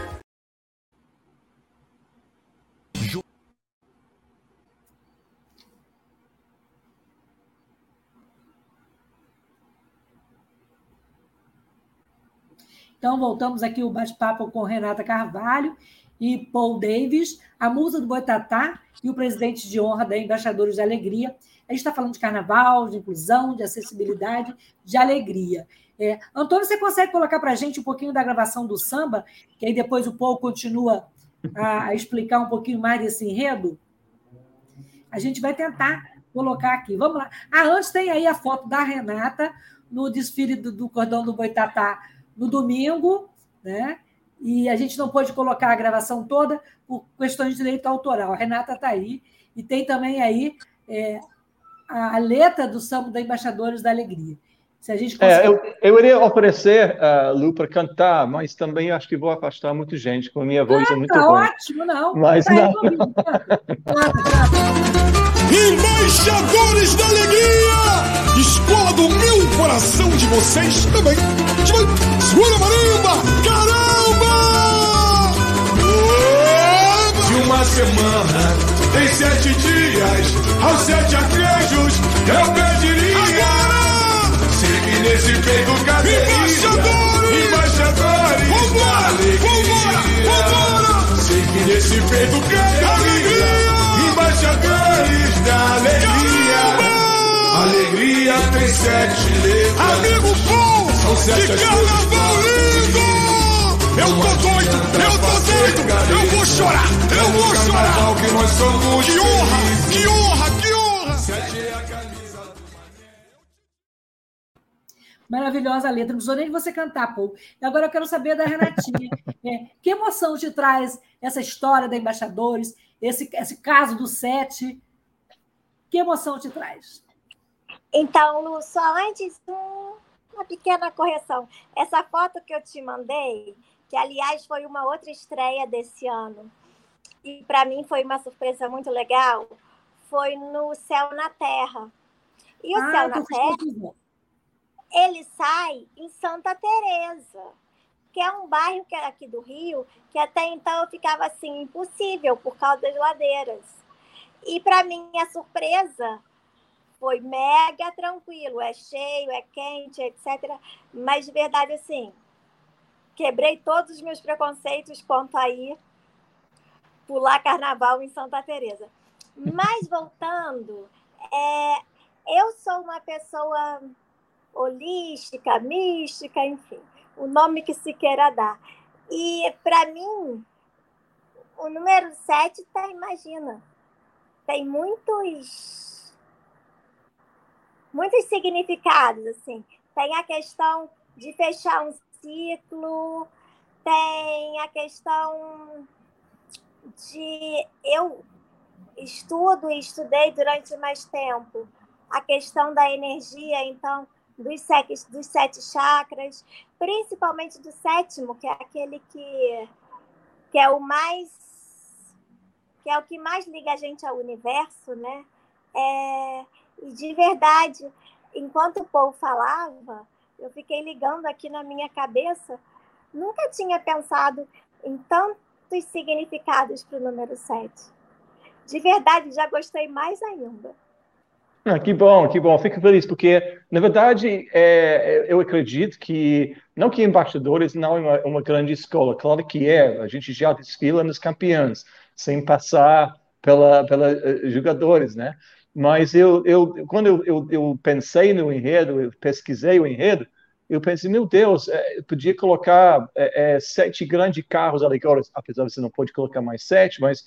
Então, voltamos aqui o bate-papo com Renata Carvalho e Paul Davis, a musa do Boitatá e o presidente de honra da Embaixadores de Alegria. A gente está falando de carnaval, de inclusão, de acessibilidade, de alegria. É, Antônio, você consegue colocar para a gente um pouquinho da gravação do samba, que aí depois o Paul continua a, a explicar um pouquinho mais desse enredo? A gente vai tentar colocar aqui. Vamos lá. Ah, antes tem aí a foto da Renata no desfile do, do Cordão do Boitatá no domingo, né? E a gente não pôde colocar a gravação toda por questões de direito autoral. A Renata está aí. E tem também aí é, a, letra do samba da Embaixadores da Alegria. Se a gente conseguir... é, eu, eu iria oferecer, uh, Lu, para cantar, mas também acho que vou afastar muita gente, com a minha voz é ah, é muito tá boa. ótimo, não. Mas tá não. Embaixadores da Alegria! Escola do meu coração de vocês também. Segura a marimba! Caramba! De uma semana tem sete dias, aos sete arcanjos eu pediria. Agora! Sempre nesse peito cabeça. Embaixadores! Embaixadores vambora. Vambora, vambora! Sempre nesse peito cabeça. Embaixadores da alegria. Alegria tem sete letras. Amigo bom, São sete de carnaval lindo! Eu tô doido, eu tô doido! Eu vou chorar, eu vou chorar! Que, nós somos que honra, que honra, que honra! Sete é a camisa Maravilhosa a letra, não precisou nem de você cantar, pô. E agora eu quero saber da Renatinha. é, que emoção te traz essa história da Embaixadores, esse, esse caso do Sete? Que emoção te traz? Então, Lu, só antes, uma pequena correção. Essa foto que eu te mandei, que aliás foi uma outra estreia desse ano, e para mim foi uma surpresa muito legal, foi no Céu na Terra. E o ah, Céu na Terra, ele sai em Santa Teresa, que é um bairro que é aqui do Rio, que até então eu ficava assim impossível por causa das ladeiras. E para minha surpresa, foi mega tranquilo, é cheio, é quente, etc. Mas de verdade, assim, quebrei todos os meus preconceitos quanto a ir pular carnaval em Santa Teresa. Mas voltando, é, eu sou uma pessoa holística, mística, enfim, o nome que se queira dar. E para mim, o número 7 tá, imagina, tem muitos muitos significados, assim. Tem a questão de fechar um ciclo, tem a questão de eu estudo e estudei durante mais tempo a questão da energia, então dos sete, dos sete chakras, principalmente do sétimo, que é aquele que, que é o mais que é o que mais liga a gente ao universo, né? É, e de verdade, enquanto o povo falava, eu fiquei ligando aqui na minha cabeça, nunca tinha pensado em tantos significados para o número 7. De verdade, já gostei mais ainda. Ah, que bom, que bom. Fico feliz, porque, na verdade, é, eu acredito que, não que embaixadores não é uma, uma, grande escola, claro que é, a gente já desfila nos campeões, sem passar pela, pela uh, jogadores, né? Mas eu, eu quando eu, eu, eu, pensei no enredo, eu pesquisei o enredo, eu pensei, meu Deus, é, podia colocar é, é, sete grandes carros alegóricos, apesar de você não pode colocar mais sete, mas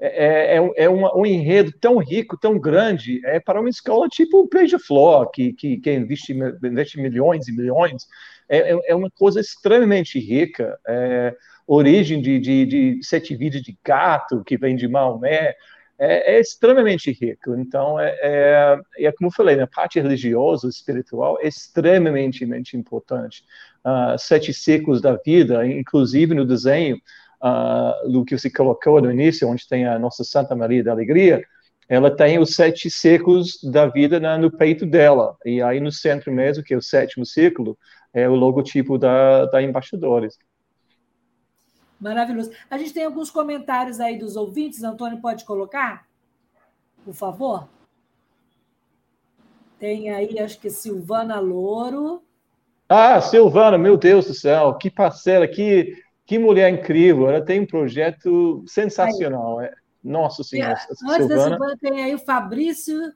é, é, é, é um, enredo tão rico, tão grande, é para uma escola tipo Beija-Flor, que, que, que investe, investe, milhões e milhões, é, uma coisa extremamente rica, origem de, de, de sete vidas de gato, que vem de Maomé, é, é extremamente rico. Então, é, é, é, como eu falei, na parte religiosa, espiritual, é extremamente importante. Uh, sete ciclos da vida, inclusive no desenho, uh, do que você colocou no início, onde tem a Nossa Santa Maria da Alegria, ela tem os sete ciclos da vida na, no peito dela. E aí no centro mesmo, que é o sétimo ciclo, é o logotipo da, da Embaixadores. Maravilhoso. A gente tem alguns comentários aí dos ouvintes. Antônio, pode colocar? Por favor. Tem aí, acho que Silvana Louro. Ah, Silvana, meu Deus do céu, que parceira, que que mulher incrível, ela tem um projeto sensacional. É. Nossa Senhora. Antes Silvana. da Silvana, tem aí o Fabrício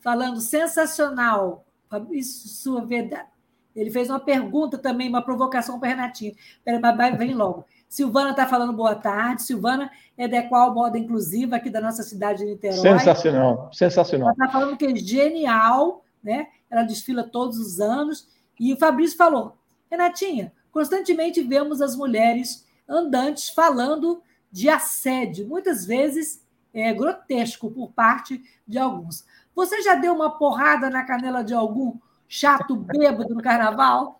falando sensacional. Fabrício, sua verdade. Ele fez uma pergunta também, uma provocação para Renatinho. Peraí, mas vem logo. Silvana está falando boa tarde. Silvana é da qual moda inclusiva aqui da nossa cidade de Niterói. Sensacional, sensacional. Ela está falando que é genial, né? Ela desfila todos os anos. E o Fabrício falou: Renatinha, constantemente vemos as mulheres andantes falando de assédio, muitas vezes é, grotesco por parte de alguns. Você já deu uma porrada na canela de algum chato bêbado no carnaval?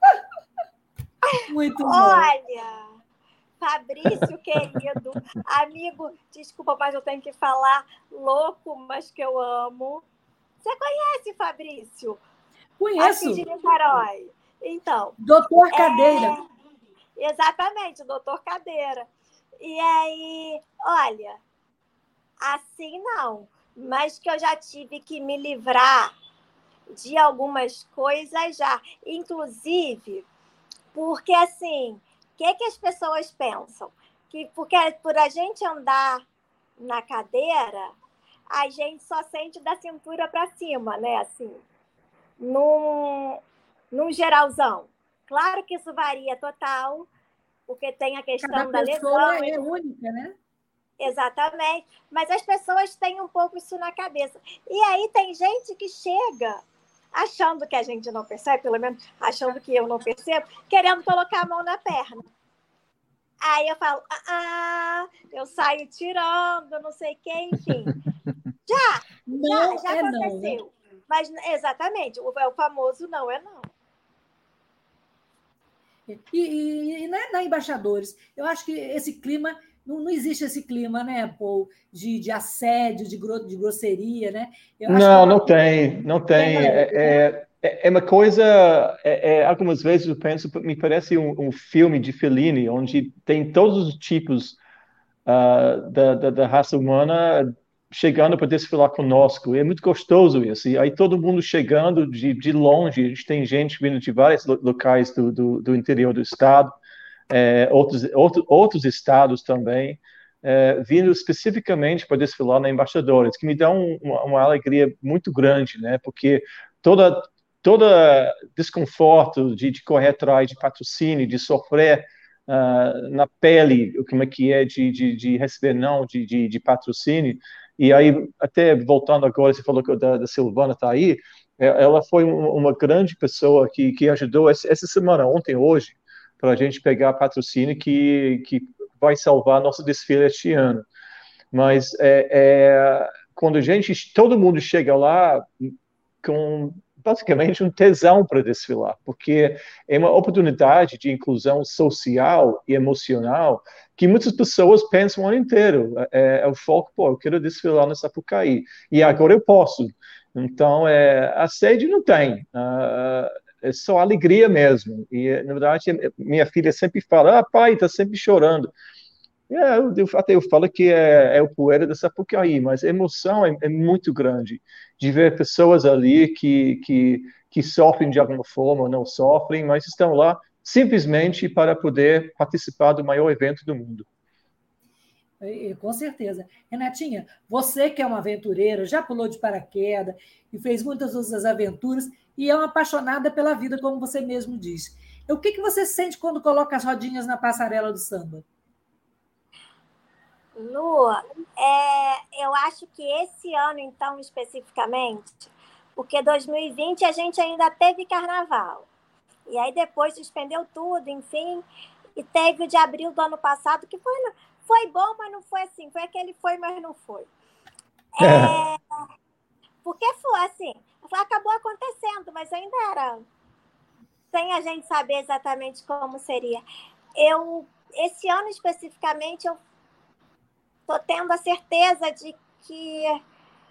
Muito bom. Olha, Fabrício, querido, amigo, desculpa, mas eu tenho que falar louco, mas que eu amo. Você conhece Fabrício? Conheço. Aqui de Niterói. Então. Doutor é, Cadeira. É, exatamente, doutor Cadeira. E aí, olha, assim não, mas que eu já tive que me livrar de algumas coisas já, inclusive porque assim, que, que as pessoas pensam? Que porque por a gente andar na cadeira, a gente só sente da cintura para cima, né? Assim, num, num geralzão. Claro que isso varia total, porque tem a questão Cada da lesão. é única, né? Exatamente. Mas as pessoas têm um pouco isso na cabeça. E aí tem gente que chega achando que a gente não percebe, pelo menos achando que eu não percebo, querendo colocar a mão na perna. Aí eu falo, ah, ah eu saio tirando, não sei o que, enfim. Já, não já, já é aconteceu. Não, né? Mas exatamente, o, o famoso não é não. E, e, e na, na, Embaixadores, eu acho que esse clima, não, não existe esse clima, né, Paul, de, de assédio, de, gro, de grosseria, né? não, que... não tem, não tem. É, é, é, é uma coisa, é, é, algumas vezes eu penso, me parece um, um, filme de Fellini, onde tem todos os tipos uh, da, da, da raça humana chegando para desfilar conosco. É muito gostoso isso. E aí todo mundo chegando de, de longe, a gente tem gente vindo de vários locais do, do, do interior do estado, é, outros, outro, outros estados também, é, vindo especificamente para desfilar na Embaixadores, que me dá um, uma, uma, alegria muito grande, né? Porque toda toda desconforto de, de correr atrás de patrocínio, de sofrer uh, na pele, como é que é de, de, de receber não de, de, de patrocínio, e aí, até voltando agora, você falou que da, da Silvana está aí, é, ela foi uma grande pessoa que, que ajudou essa, essa semana, ontem, hoje, para a gente pegar patrocínio que, que vai salvar nosso desfile este ano. Mas é, é, quando a gente, todo mundo chega lá com basicamente um tesão para desfilar, porque é uma oportunidade de inclusão social e emocional que muitas pessoas pensam o ano inteiro. É, é o foco, pô, eu quero desfilar na Sapucaí, e agora eu posso. Então, é, a sede não tem, uh, é só alegria mesmo. E, na verdade, minha filha sempre fala, ah, pai, está sempre chorando. É, eu, até eu falo que é, é o poeira da Sapucaí, mas a emoção é, é, muito grande de ver pessoas ali que, que, que sofrem de alguma forma não sofrem, mas estão lá simplesmente para poder participar do maior evento do mundo. Com certeza. Renatinha, você que é uma aventureira, já pulou de paraquedas e fez muitas outras aventuras e é uma apaixonada pela vida, como você mesmo disse. O que, que você sente quando coloca as rodinhas na passarela do samba? Lu, é, eu acho que esse ano, então, especificamente, porque 2020 a gente ainda teve carnaval. E aí depois suspendeu tudo, enfim. E teve o de abril do ano passado, que foi, foi bom, mas não foi assim. Foi aquele foi, mas não foi. É, porque foi assim, acabou acontecendo, mas ainda era sem a gente saber exatamente como seria. Eu, esse ano especificamente, eu tô tendo a certeza de que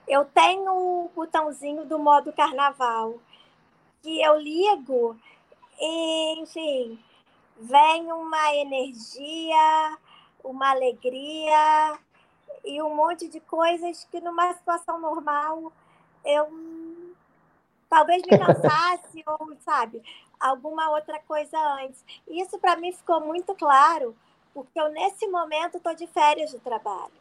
eu tenho o botãozinho do modo carnaval, que eu ligo e, enfim, vem uma energia, uma alegria e um monte de coisas que numa situação normal eu talvez me cansasse ou, sabe, alguma outra coisa antes. Isso para mim ficou muito claro porque eu, nesse momento, estou de férias do trabalho.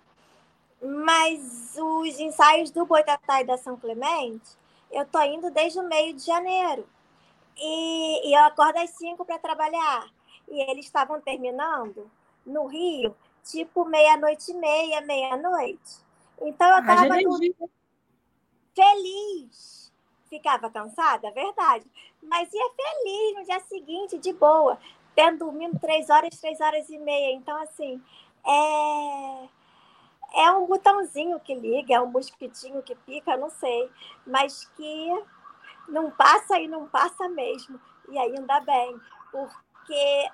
Mas os ensaios do Boitatá e da São Clemente, eu estou indo desde o meio de janeiro. E, e eu acordo às cinco para trabalhar. E eles estavam terminando no Rio, tipo meia-noite e meia, meia-noite. Então eu estava feliz. Ficava cansada, verdade. Mas ia feliz no dia seguinte, de boa tendo dormindo três horas, três horas e meia. Então, assim, é, é um botãozinho que liga, é um mosquitinho que pica, não sei, mas que não passa e não passa mesmo. E ainda bem, porque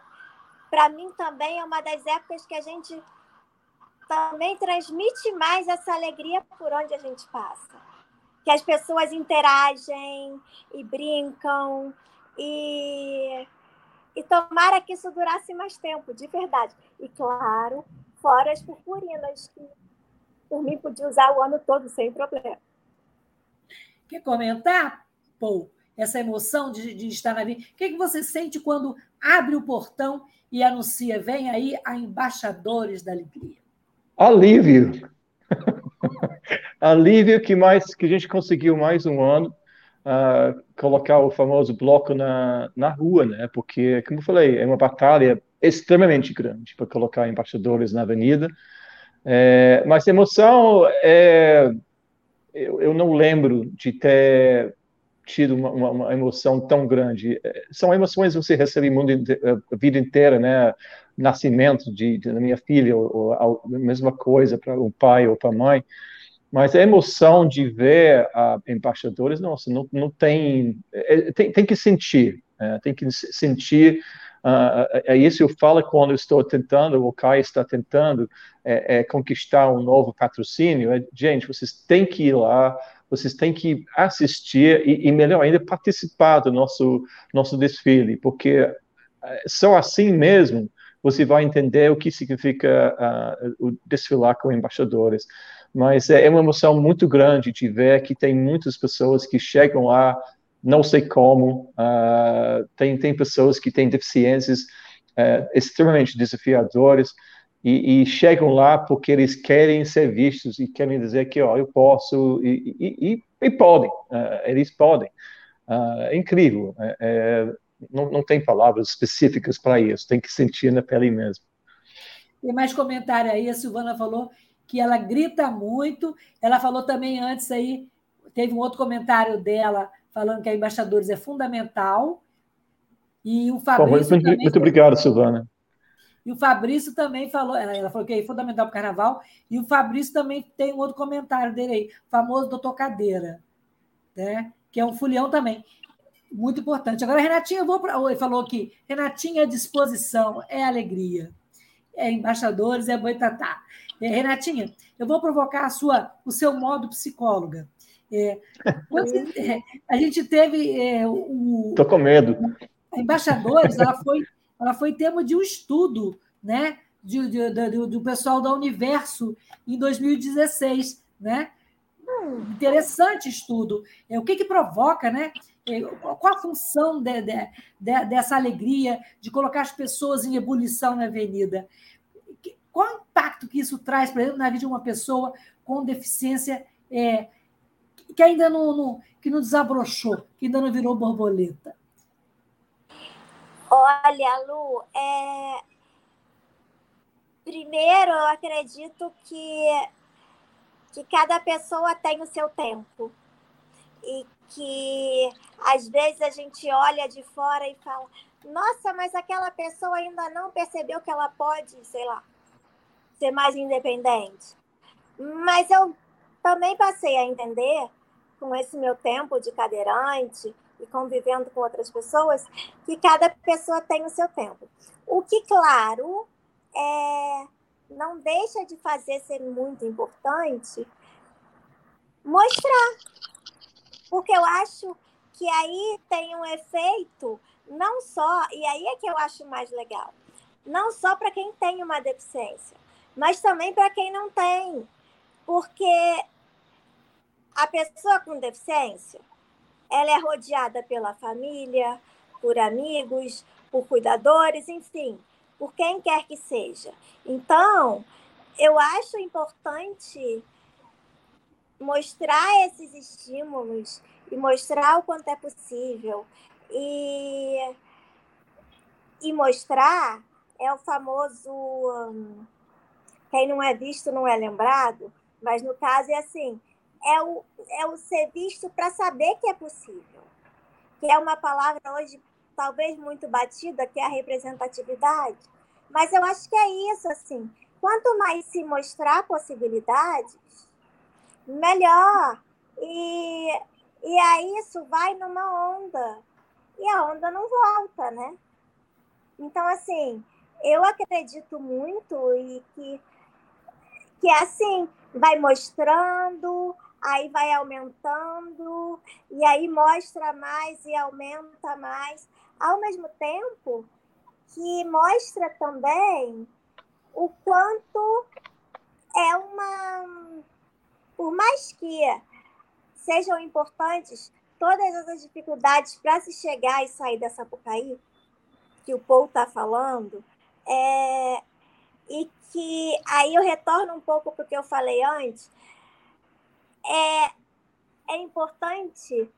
para mim também é uma das épocas que a gente também transmite mais essa alegria por onde a gente passa. Que as pessoas interagem e brincam e e tomara que isso durasse mais tempo, de verdade. E claro, fora as purpurinas, que por mim podia usar o ano todo sem problema. Quer comentar, Paul, essa emoção de, de estar na vida? O que, que você sente quando abre o portão e anuncia, vem aí a Embaixadores da Alegria? Alívio. Alívio que mais que a gente conseguiu mais um ano uh, colocar o famoso bloco na, na rua, né? Porque, como eu falei, é uma batalha extremamente grande para colocar embaixadores na avenida. É, mas emoção é, eu, eu, não lembro de ter tido uma, uma, uma, emoção tão grande. É, são emoções que você recebe mundo, a vida inteira, né? Nascimento de, de da minha filha, ou, ou a mesma coisa para o pai ou para a mãe. Mas a emoção de ver uh, embaixadores, nossa, não, não tem, é, tem, tem que sentir, é, tem que sentir. Uh, é isso eu falo quando eu estou tentando, o Kai está tentando é, é, conquistar um novo patrocínio. É, gente, vocês têm que ir lá, vocês têm que assistir e, e, melhor ainda, participar do nosso, nosso desfile, porque só assim mesmo você vai entender o que significa uh, desfilar com embaixadores. Mas é, é uma emoção muito grande de ver que tem muitas pessoas que chegam lá, não sei como, uh, tem, tem pessoas que têm deficiências uh, extremamente desafiadoras e, e, chegam lá porque eles querem ser vistos e querem dizer que ó, eu posso e, e, e podem, uh, eles podem. é incrível, é, é, não, não tem palavras específicas para isso, tem que sentir na pele mesmo. Tem mais comentário aí, a Silvana falou que ela grita muito. Ela falou também antes aí, teve um outro comentário dela falando que a embaixadores é fundamental. E o Fabrício. muito, muito obrigado, Silvana. E o Fabrício também falou, ela falou que é fundamental para o carnaval, e o Fabrício também tem um outro comentário dele aí, famoso doutor Cadeira, né? que é um folião também. Muito importante. Agora, Renatinha, eu vou para. Ele falou aqui, Renatinha é disposição, é alegria. É embaixadores, é boitatá. É, Renatinha, eu vou provocar a sua, o seu modo psicóloga. É, é, a gente teve é, o. Estou com medo. A Embaixadores, ela foi, ela foi tema de um estudo, né? De, de, de, do pessoal da Universo em 2016, né? interessante estudo. É, o que, que provoca, né? É, qual a função de, de, de, dessa alegria de colocar as pessoas em ebulição na avenida? Qual o impacto que isso traz, por exemplo, na vida de uma pessoa com deficiência é, que ainda não, não, que não desabrochou, que ainda não virou borboleta? Olha, Lu, é... primeiro eu acredito que que cada pessoa tem o seu tempo e que às vezes a gente olha de fora e fala: nossa, mas aquela pessoa ainda não percebeu que ela pode, sei lá, ser mais independente. Mas eu também passei a entender, com esse meu tempo de cadeirante e convivendo com outras pessoas, que cada pessoa tem o seu tempo. O que, claro, é não deixa de fazer ser muito importante mostrar. Porque eu acho que aí tem um efeito não só, e aí é que eu acho mais legal, não só para quem tem uma deficiência, mas também para quem não tem. Porque a pessoa com deficiência, ela é rodeada pela família, por amigos, por cuidadores, enfim por quem quer que seja. Então, eu acho importante mostrar esses estímulos e mostrar o quanto é possível. E, e mostrar é o famoso um, quem não é visto não é lembrado, mas no caso é assim, é o, é o ser visto para saber que é possível. Que é uma palavra hoje talvez muito batida, que é a representatividade. Mas eu acho que é isso, assim. Quanto mais se mostrar possibilidades, melhor. E, e aí isso vai numa onda. E a onda não volta, né? Então, assim, eu acredito muito e que, que assim, vai mostrando, aí vai aumentando, e aí mostra mais e aumenta mais. Ao mesmo tempo que mostra também o quanto é uma. Por mais que sejam importantes todas as dificuldades para se chegar e sair dessa Sapucaí, que o Paul está falando, é, e que aí eu retorno um pouco para o que eu falei antes, é, é importante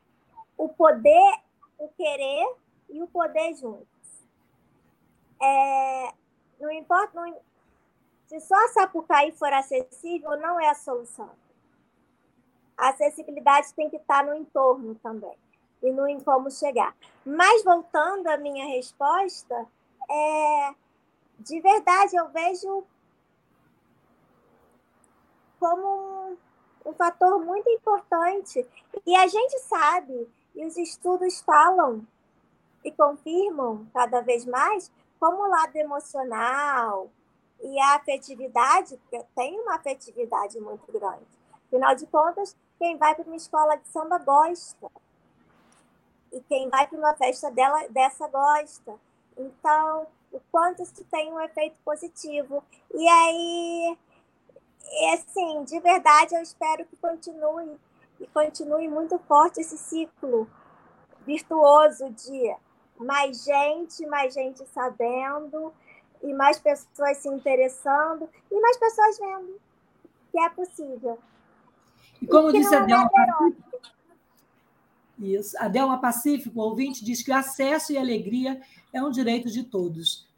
o poder, o querer e o poder juntos. É, não importa, não, se só a Sapucaí for acessível, não é a solução. A acessibilidade tem que estar no entorno também e no em como chegar. Mas voltando à minha resposta, é, de verdade eu vejo como um, fator muito importante. E a gente sabe, e os estudos falam e confirmam cada vez mais, como o lado emocional e a afetividade, tem uma afetividade muito grande. Afinal de contas, quem vai para uma escola de samba gosta. E quem vai para uma festa dela, dessa gosta. Então, o quanto isso tem um efeito positivo. E aí, assim, de verdade, eu espero que continue e continue muito forte esse ciclo virtuoso de mais gente, mais gente sabendo, e mais pessoas se interessando, e mais pessoas vendo que é possível. E como e disse a Delma Pacífico, isso, a Delma Pacífico, o ouvinte, diz que o acesso e alegria é um direito de todos.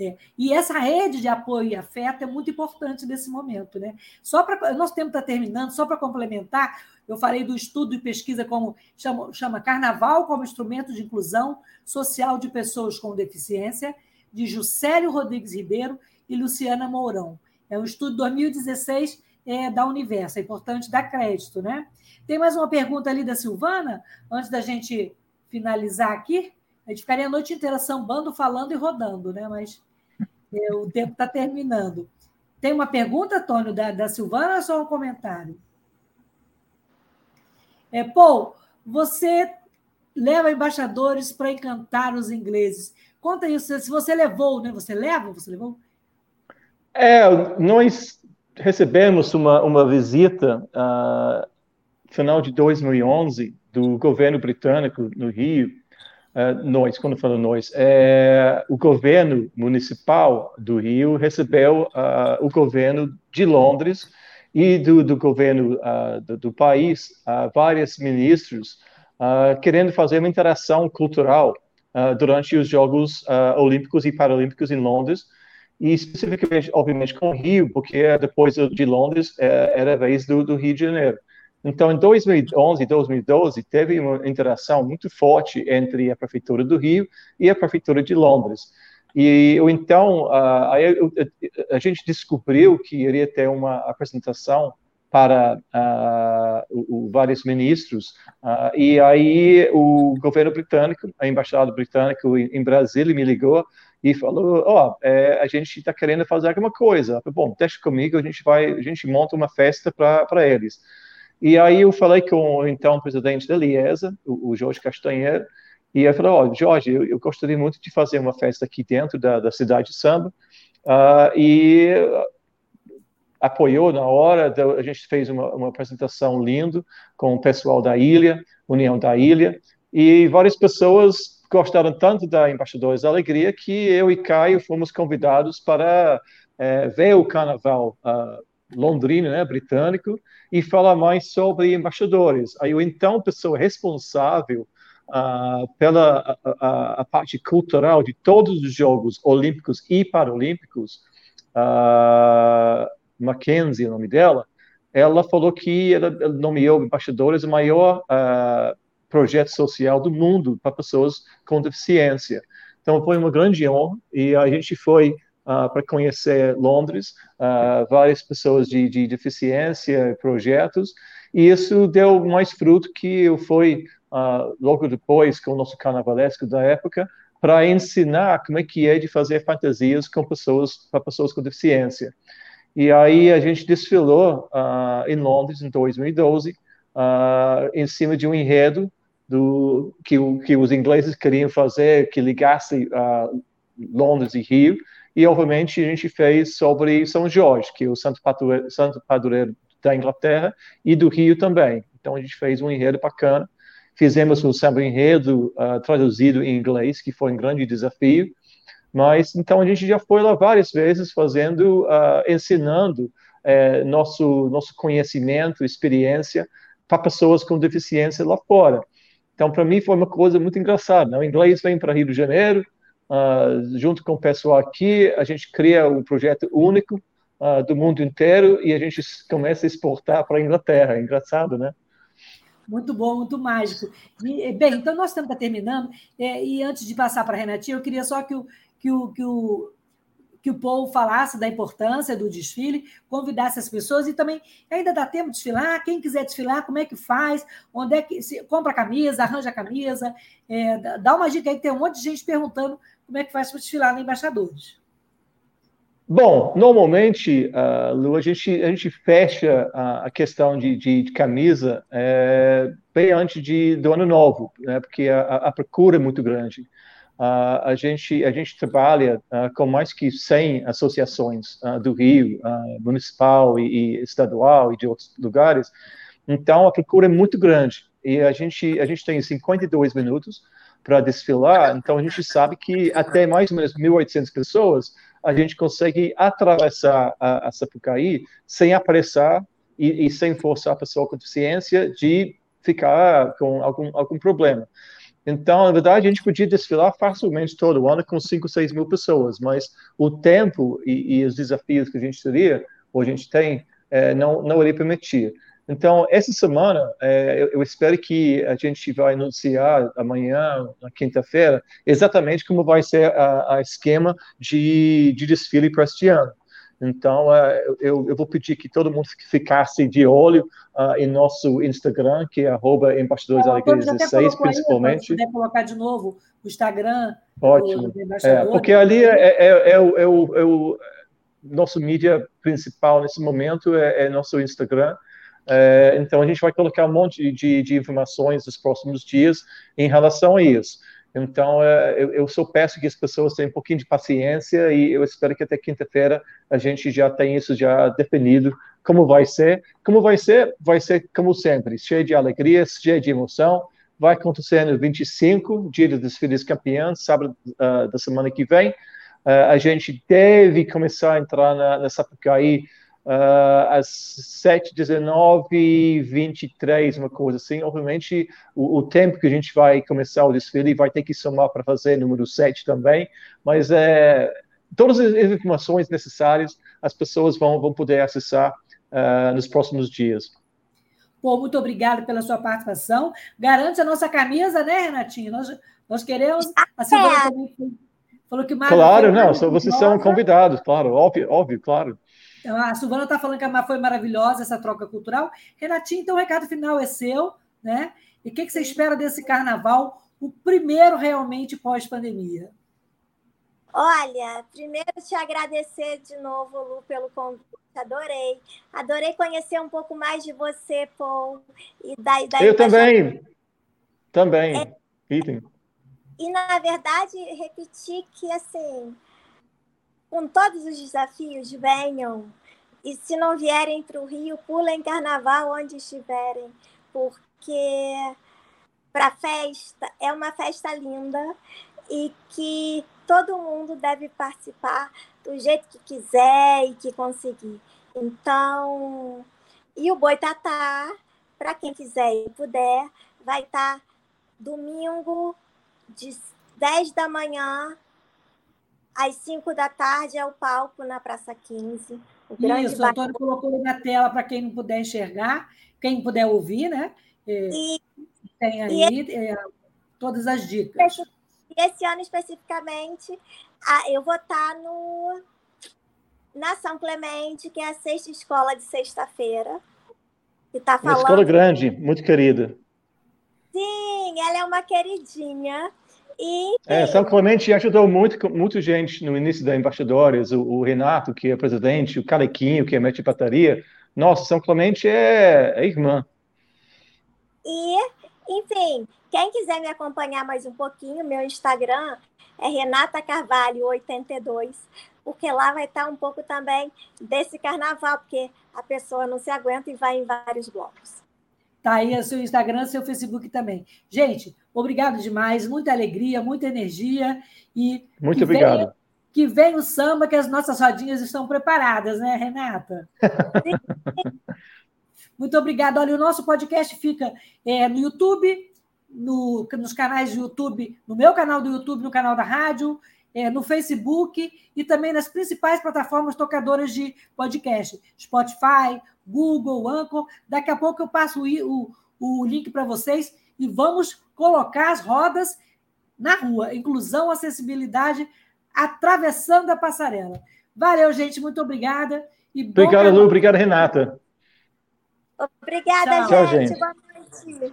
É. E essa rede de apoio e afeto é muito importante nesse momento. Né? Só para nosso tempo está terminando, só para complementar, eu falei do estudo e pesquisa como chama, chama Carnaval como instrumento de inclusão social de pessoas com deficiência, de Juscelio Rodrigues Ribeiro e Luciana Mourão. É um estudo de 2016 é, da Universo. É importante dar crédito, né? Tem mais uma pergunta ali da Silvana, antes da gente finalizar aqui. A gente ficaria a noite inteira sambando, falando e rodando, né? Mas o tempo está terminando. Tem uma pergunta, Tônio, da, da Silvana ou só um comentário? É, Paul, você leva embaixadores para encantar os ingleses. Conta isso, se você levou, né? Você leva? Você levou? É, nós recebemos uma, uma visita uh, final de 2011 do governo britânico no Rio. Uh, nós, quando falo nós, é, o governo municipal do Rio recebeu uh, o governo de Londres e do, do governo uh, do, do, país, uh, vários ministros uh, querendo fazer uma interação cultural durante os Jogos Olímpicos e Paralímpicos em Londres, e especificamente, obviamente, com o Rio, porque depois de Londres era a vez do, do Rio de Janeiro. Então, em 2011 e 2012, teve uma interação muito forte entre a Prefeitura do Rio e a Prefeitura de Londres. E então uh, aí a gente descobriu que iria ter uma apresentação para uh, o, o, vários ministros uh, e aí o governo britânico, a embaixada britânica em, em Brasília me ligou e falou, ó, oh, é, a gente está querendo fazer alguma coisa. Bom, deixa comigo, a gente vai, a gente monta uma festa para eles. E aí eu falei com o então presidente da Liesa, o, o Jorge Castanheira, e eu falei, oh, Jorge, eu, eu, gostaria muito de fazer uma festa aqui dentro da, da cidade de Samba. Uh, e apoiou na hora, a gente fez uma, uma apresentação linda com o pessoal da ilha, União da Ilha, e várias pessoas gostaram tanto da Embaixadores da Alegria que eu e Caio fomos convidados para é, ver o carnaval uh, londrino, né, britânico, e falar mais sobre embaixadores. Aí, então, pessoa responsável uh, pela a, a, a, parte cultural de todos os Jogos Olímpicos e Paralímpicos, uh, Mackenzie, o nome dela, ela falou que ela nomeou embaixadores o maior uh, projeto social do mundo para pessoas com deficiência. Então foi uma grande honra e a gente foi uh, para conhecer Londres, uh, várias pessoas de, de, deficiência, projetos, e isso deu mais fruto que eu fui uh, logo depois com o nosso carnavalesco da época, para ensinar como é que é de fazer fantasias com pessoas para pessoas com deficiência. E aí a gente desfilou em Londres em 2012 uh, em cima de um enredo do que, que os ingleses queriam fazer que ligasse uh, Londres e Rio. E obviamente a gente fez sobre São Jorge, que é o santo padroeiro, santo padroeiro da Inglaterra e do Rio também. Então a gente fez um enredo bacana Fizemos o samba enredo uh, traduzido em inglês, que foi um grande desafio. Mas então a gente já foi lá várias vezes fazendo, uh, ensinando uh, nosso nosso conhecimento, experiência para pessoas com deficiência lá fora. Então para mim foi uma coisa muito engraçada. Né? O inglês vem para Rio de Janeiro, uh, junto com o pessoal aqui, a gente cria um projeto único uh, do mundo inteiro e a gente começa a exportar para a Inglaterra. É engraçado, né? Muito bom, muito mágico. E, bem, então nós estamos terminando. É, e antes de passar para a Renatinha, eu queria só que o, que o, que o, que o Paul falasse da importância do desfile, convidasse as pessoas e também ainda dá tempo de desfilar. Quem quiser desfilar, como é que faz? Onde é que se compra a camisa, arranja a camisa? É, dá uma dica aí, tem um monte de gente perguntando como é que faz para desfilar na Embaixadores. Bom, normalmente, uh, Lu, a gente, a gente fecha a, a questão de, de, de camisa é, bem antes de, do ano novo, né, porque a, a procura é muito grande. Uh, a, gente, a gente trabalha uh, com mais que 100 associações do Rio, municipal e, e, estadual e de outros lugares, então a procura é muito grande. E a gente, a gente tem 52 minutos para desfilar, então a gente sabe que até mais ou menos 1.800 pessoas a gente consegue atravessar a, a Sapucaí sem apressar e, e, sem forçar a pessoa com deficiência de ficar com algum, algum problema. Então, na verdade, a gente podia desfilar facilmente todo ano com 5, 6 mil pessoas, mas o tempo e, e os desafios que a gente teria, ou a gente tem, é, não, não iria permitir. Então, essa semana, é, eu, eu, espero que a gente vai anunciar amanhã, na quinta-feira, exatamente como vai ser a, a esquema de, de desfile para este ano. Então, uh, eu, eu, vou pedir que todo mundo ficasse de olho uh, em nosso Instagram, que é arroba embaixadores alegria 16, principalmente. Aí, colocar de novo o Instagram Ótimo. do É, porque ali é, é, é, é, o, é, o, é o nosso mídia principal nesse momento, é, é nosso Instagram. É, então, a gente vai colocar um monte de, de, informações nos próximos dias em relação a isso. Então, é, eu, eu só peço que as pessoas tenham um pouquinho de paciência e eu espero que até quinta-feira a gente já tenha isso já definido, como vai ser. Como vai ser? Vai ser como sempre, cheio de alegria, cheio de emoção. Vai acontecer no 25, dia dos desfiles campeões, sábado uh, da semana que vem. Uh, a gente deve começar a entrar na, na Sapucaí uh, às 7, 19, 23, uma coisa assim. Obviamente, o, o, tempo que a gente vai começar o desfile vai ter que somar para fazer número 7 também, mas é, todas as informações necessárias as pessoas vão, vão poder acessar uh, nos próximos dias. Pô, muito obrigado pela sua participação. Garante a nossa camisa, né, Renatinho? Nós, nós queremos. A Silvana também falou que Claro, não, vocês são convidados, claro, óbvio, óbvio, claro. Então, a Silvana está falando que foi maravilhosa essa troca cultural. Renatinho, então o recado final é seu, né? E o que, que você espera desse carnaval, o primeiro realmente pós-pandemia? Olha, primeiro te agradecer de novo, Lu, pelo convite. Adorei. Adorei conhecer um pouco mais de você, Paul. E da, da Eu também. Também. É, e, na verdade, repetir que, assim, com todos os desafios, venham. E se não vierem para o Rio, pulem carnaval onde estiverem, porque para festa é uma festa linda e que todo mundo deve participar do jeito que quiser e que conseguir. Então, e o Boitatá, para quem quiser e puder, vai estar tá domingo de 10 da manhã às 5 da tarde é o palco na Praça 15. O Isso, o Antônio colocou na tela para quem não puder enxergar, quem puder ouvir, né? É, e, tem aí e, é, todas as dicas. E esse ano especificamente, eu vou estar no, na São Clemente, que é a sexta escola de sexta-feira. Que tá falando... Uma escola grande, muito querida. Sim, ela é uma queridinha. E, é, São Clemente ajudou muito, muita gente no início da Embaixadores, o, o, Renato, que é presidente, o Calequinho, que é mestre de pataria. Nossa, São Clemente é, é irmã. E, enfim, quem quiser me acompanhar mais um pouquinho, meu Instagram é Renata Carvalho 82, porque lá vai estar um pouco também desse carnaval, porque a pessoa não se aguenta e vai em vários blocos. Tá aí o seu Instagram, seu Facebook também. Gente, obrigado demais, muita alegria, muita energia e muito obrigado. Venha, que vem o samba, que as nossas rodinhas estão preparadas, né, Renata? muito obrigado. Olha, o nosso podcast fica é, no YouTube, no, nos canais de YouTube, no meu canal do YouTube, no canal da rádio, é, no Facebook e também nas principais plataformas tocadoras de podcast, Spotify, Google, Anchor. Daqui a pouco eu passo o, o, o link para vocês e vamos colocar as rodas na rua. Inclusão, acessibilidade, atravessando a passarela. Valeu, gente. Muito obrigada. E obrigada, Lu. Obrigada, Renata. Obrigada, Tchau. gente. Tchau, gente.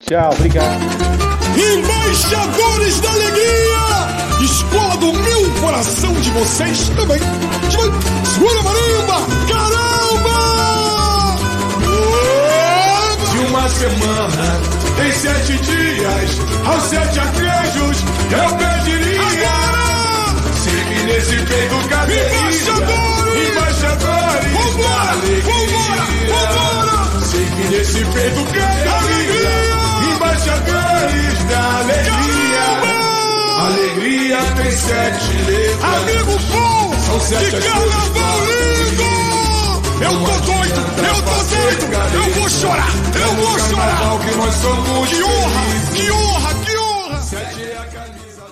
Tchau, obrigado. Embaixadores da Alegria! Escola do meu coração de vocês também. Segura marimba! Caramba! De uma semana em sete dias, aos sete arcanjos, eu pediria. Agora! Siga nesse peito cadeirista. Embaixadores! Embaixadores vambora, alegria. Vambora, vambora! Siga nesse peito cadeirista embaixadores da alegria. Alegria tem sete letras. Amigo bom, São sete de carnaval lindo! Eu tô doido, eu tô doido, eu vou chorar, eu vou chorar. Que, honra, que honra, que honra. Sete a camisa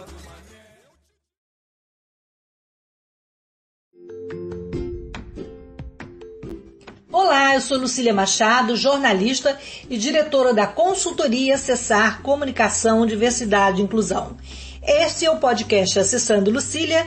Olá, eu sou Lucília Machado, jornalista e diretora da consultoria Acessar Comunicação, Diversidade e Inclusão. Este é o podcast Acessando Lucília,